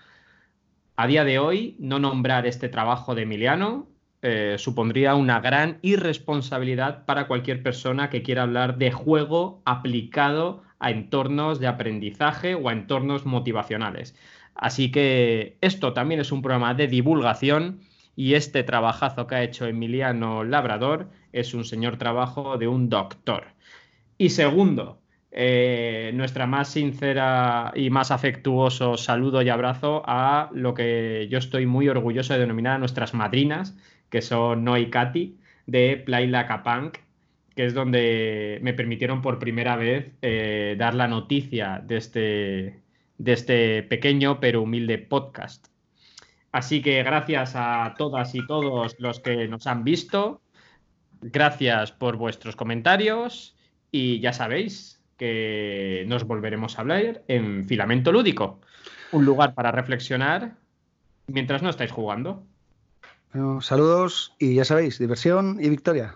a día de hoy, no nombrar este trabajo de Emiliano eh, supondría una gran irresponsabilidad para cualquier persona que quiera hablar de juego aplicado a entornos de aprendizaje o a entornos motivacionales. Así que esto también es un programa de divulgación y este trabajazo que ha hecho Emiliano Labrador es un señor trabajo de un doctor. Y segundo, eh, nuestra más sincera y más afectuoso saludo y abrazo a lo que yo estoy muy orgulloso de denominar a nuestras madrinas, que son No y Katy, de Play Punk, que es donde me permitieron por primera vez eh, dar la noticia este, de este pequeño pero humilde podcast. Así que gracias a todas y todos los que nos han visto. Gracias por vuestros comentarios y ya sabéis, nos volveremos a hablar en Filamento Lúdico, un lugar para reflexionar mientras no estáis jugando.
saludos y ya sabéis, diversión y victoria.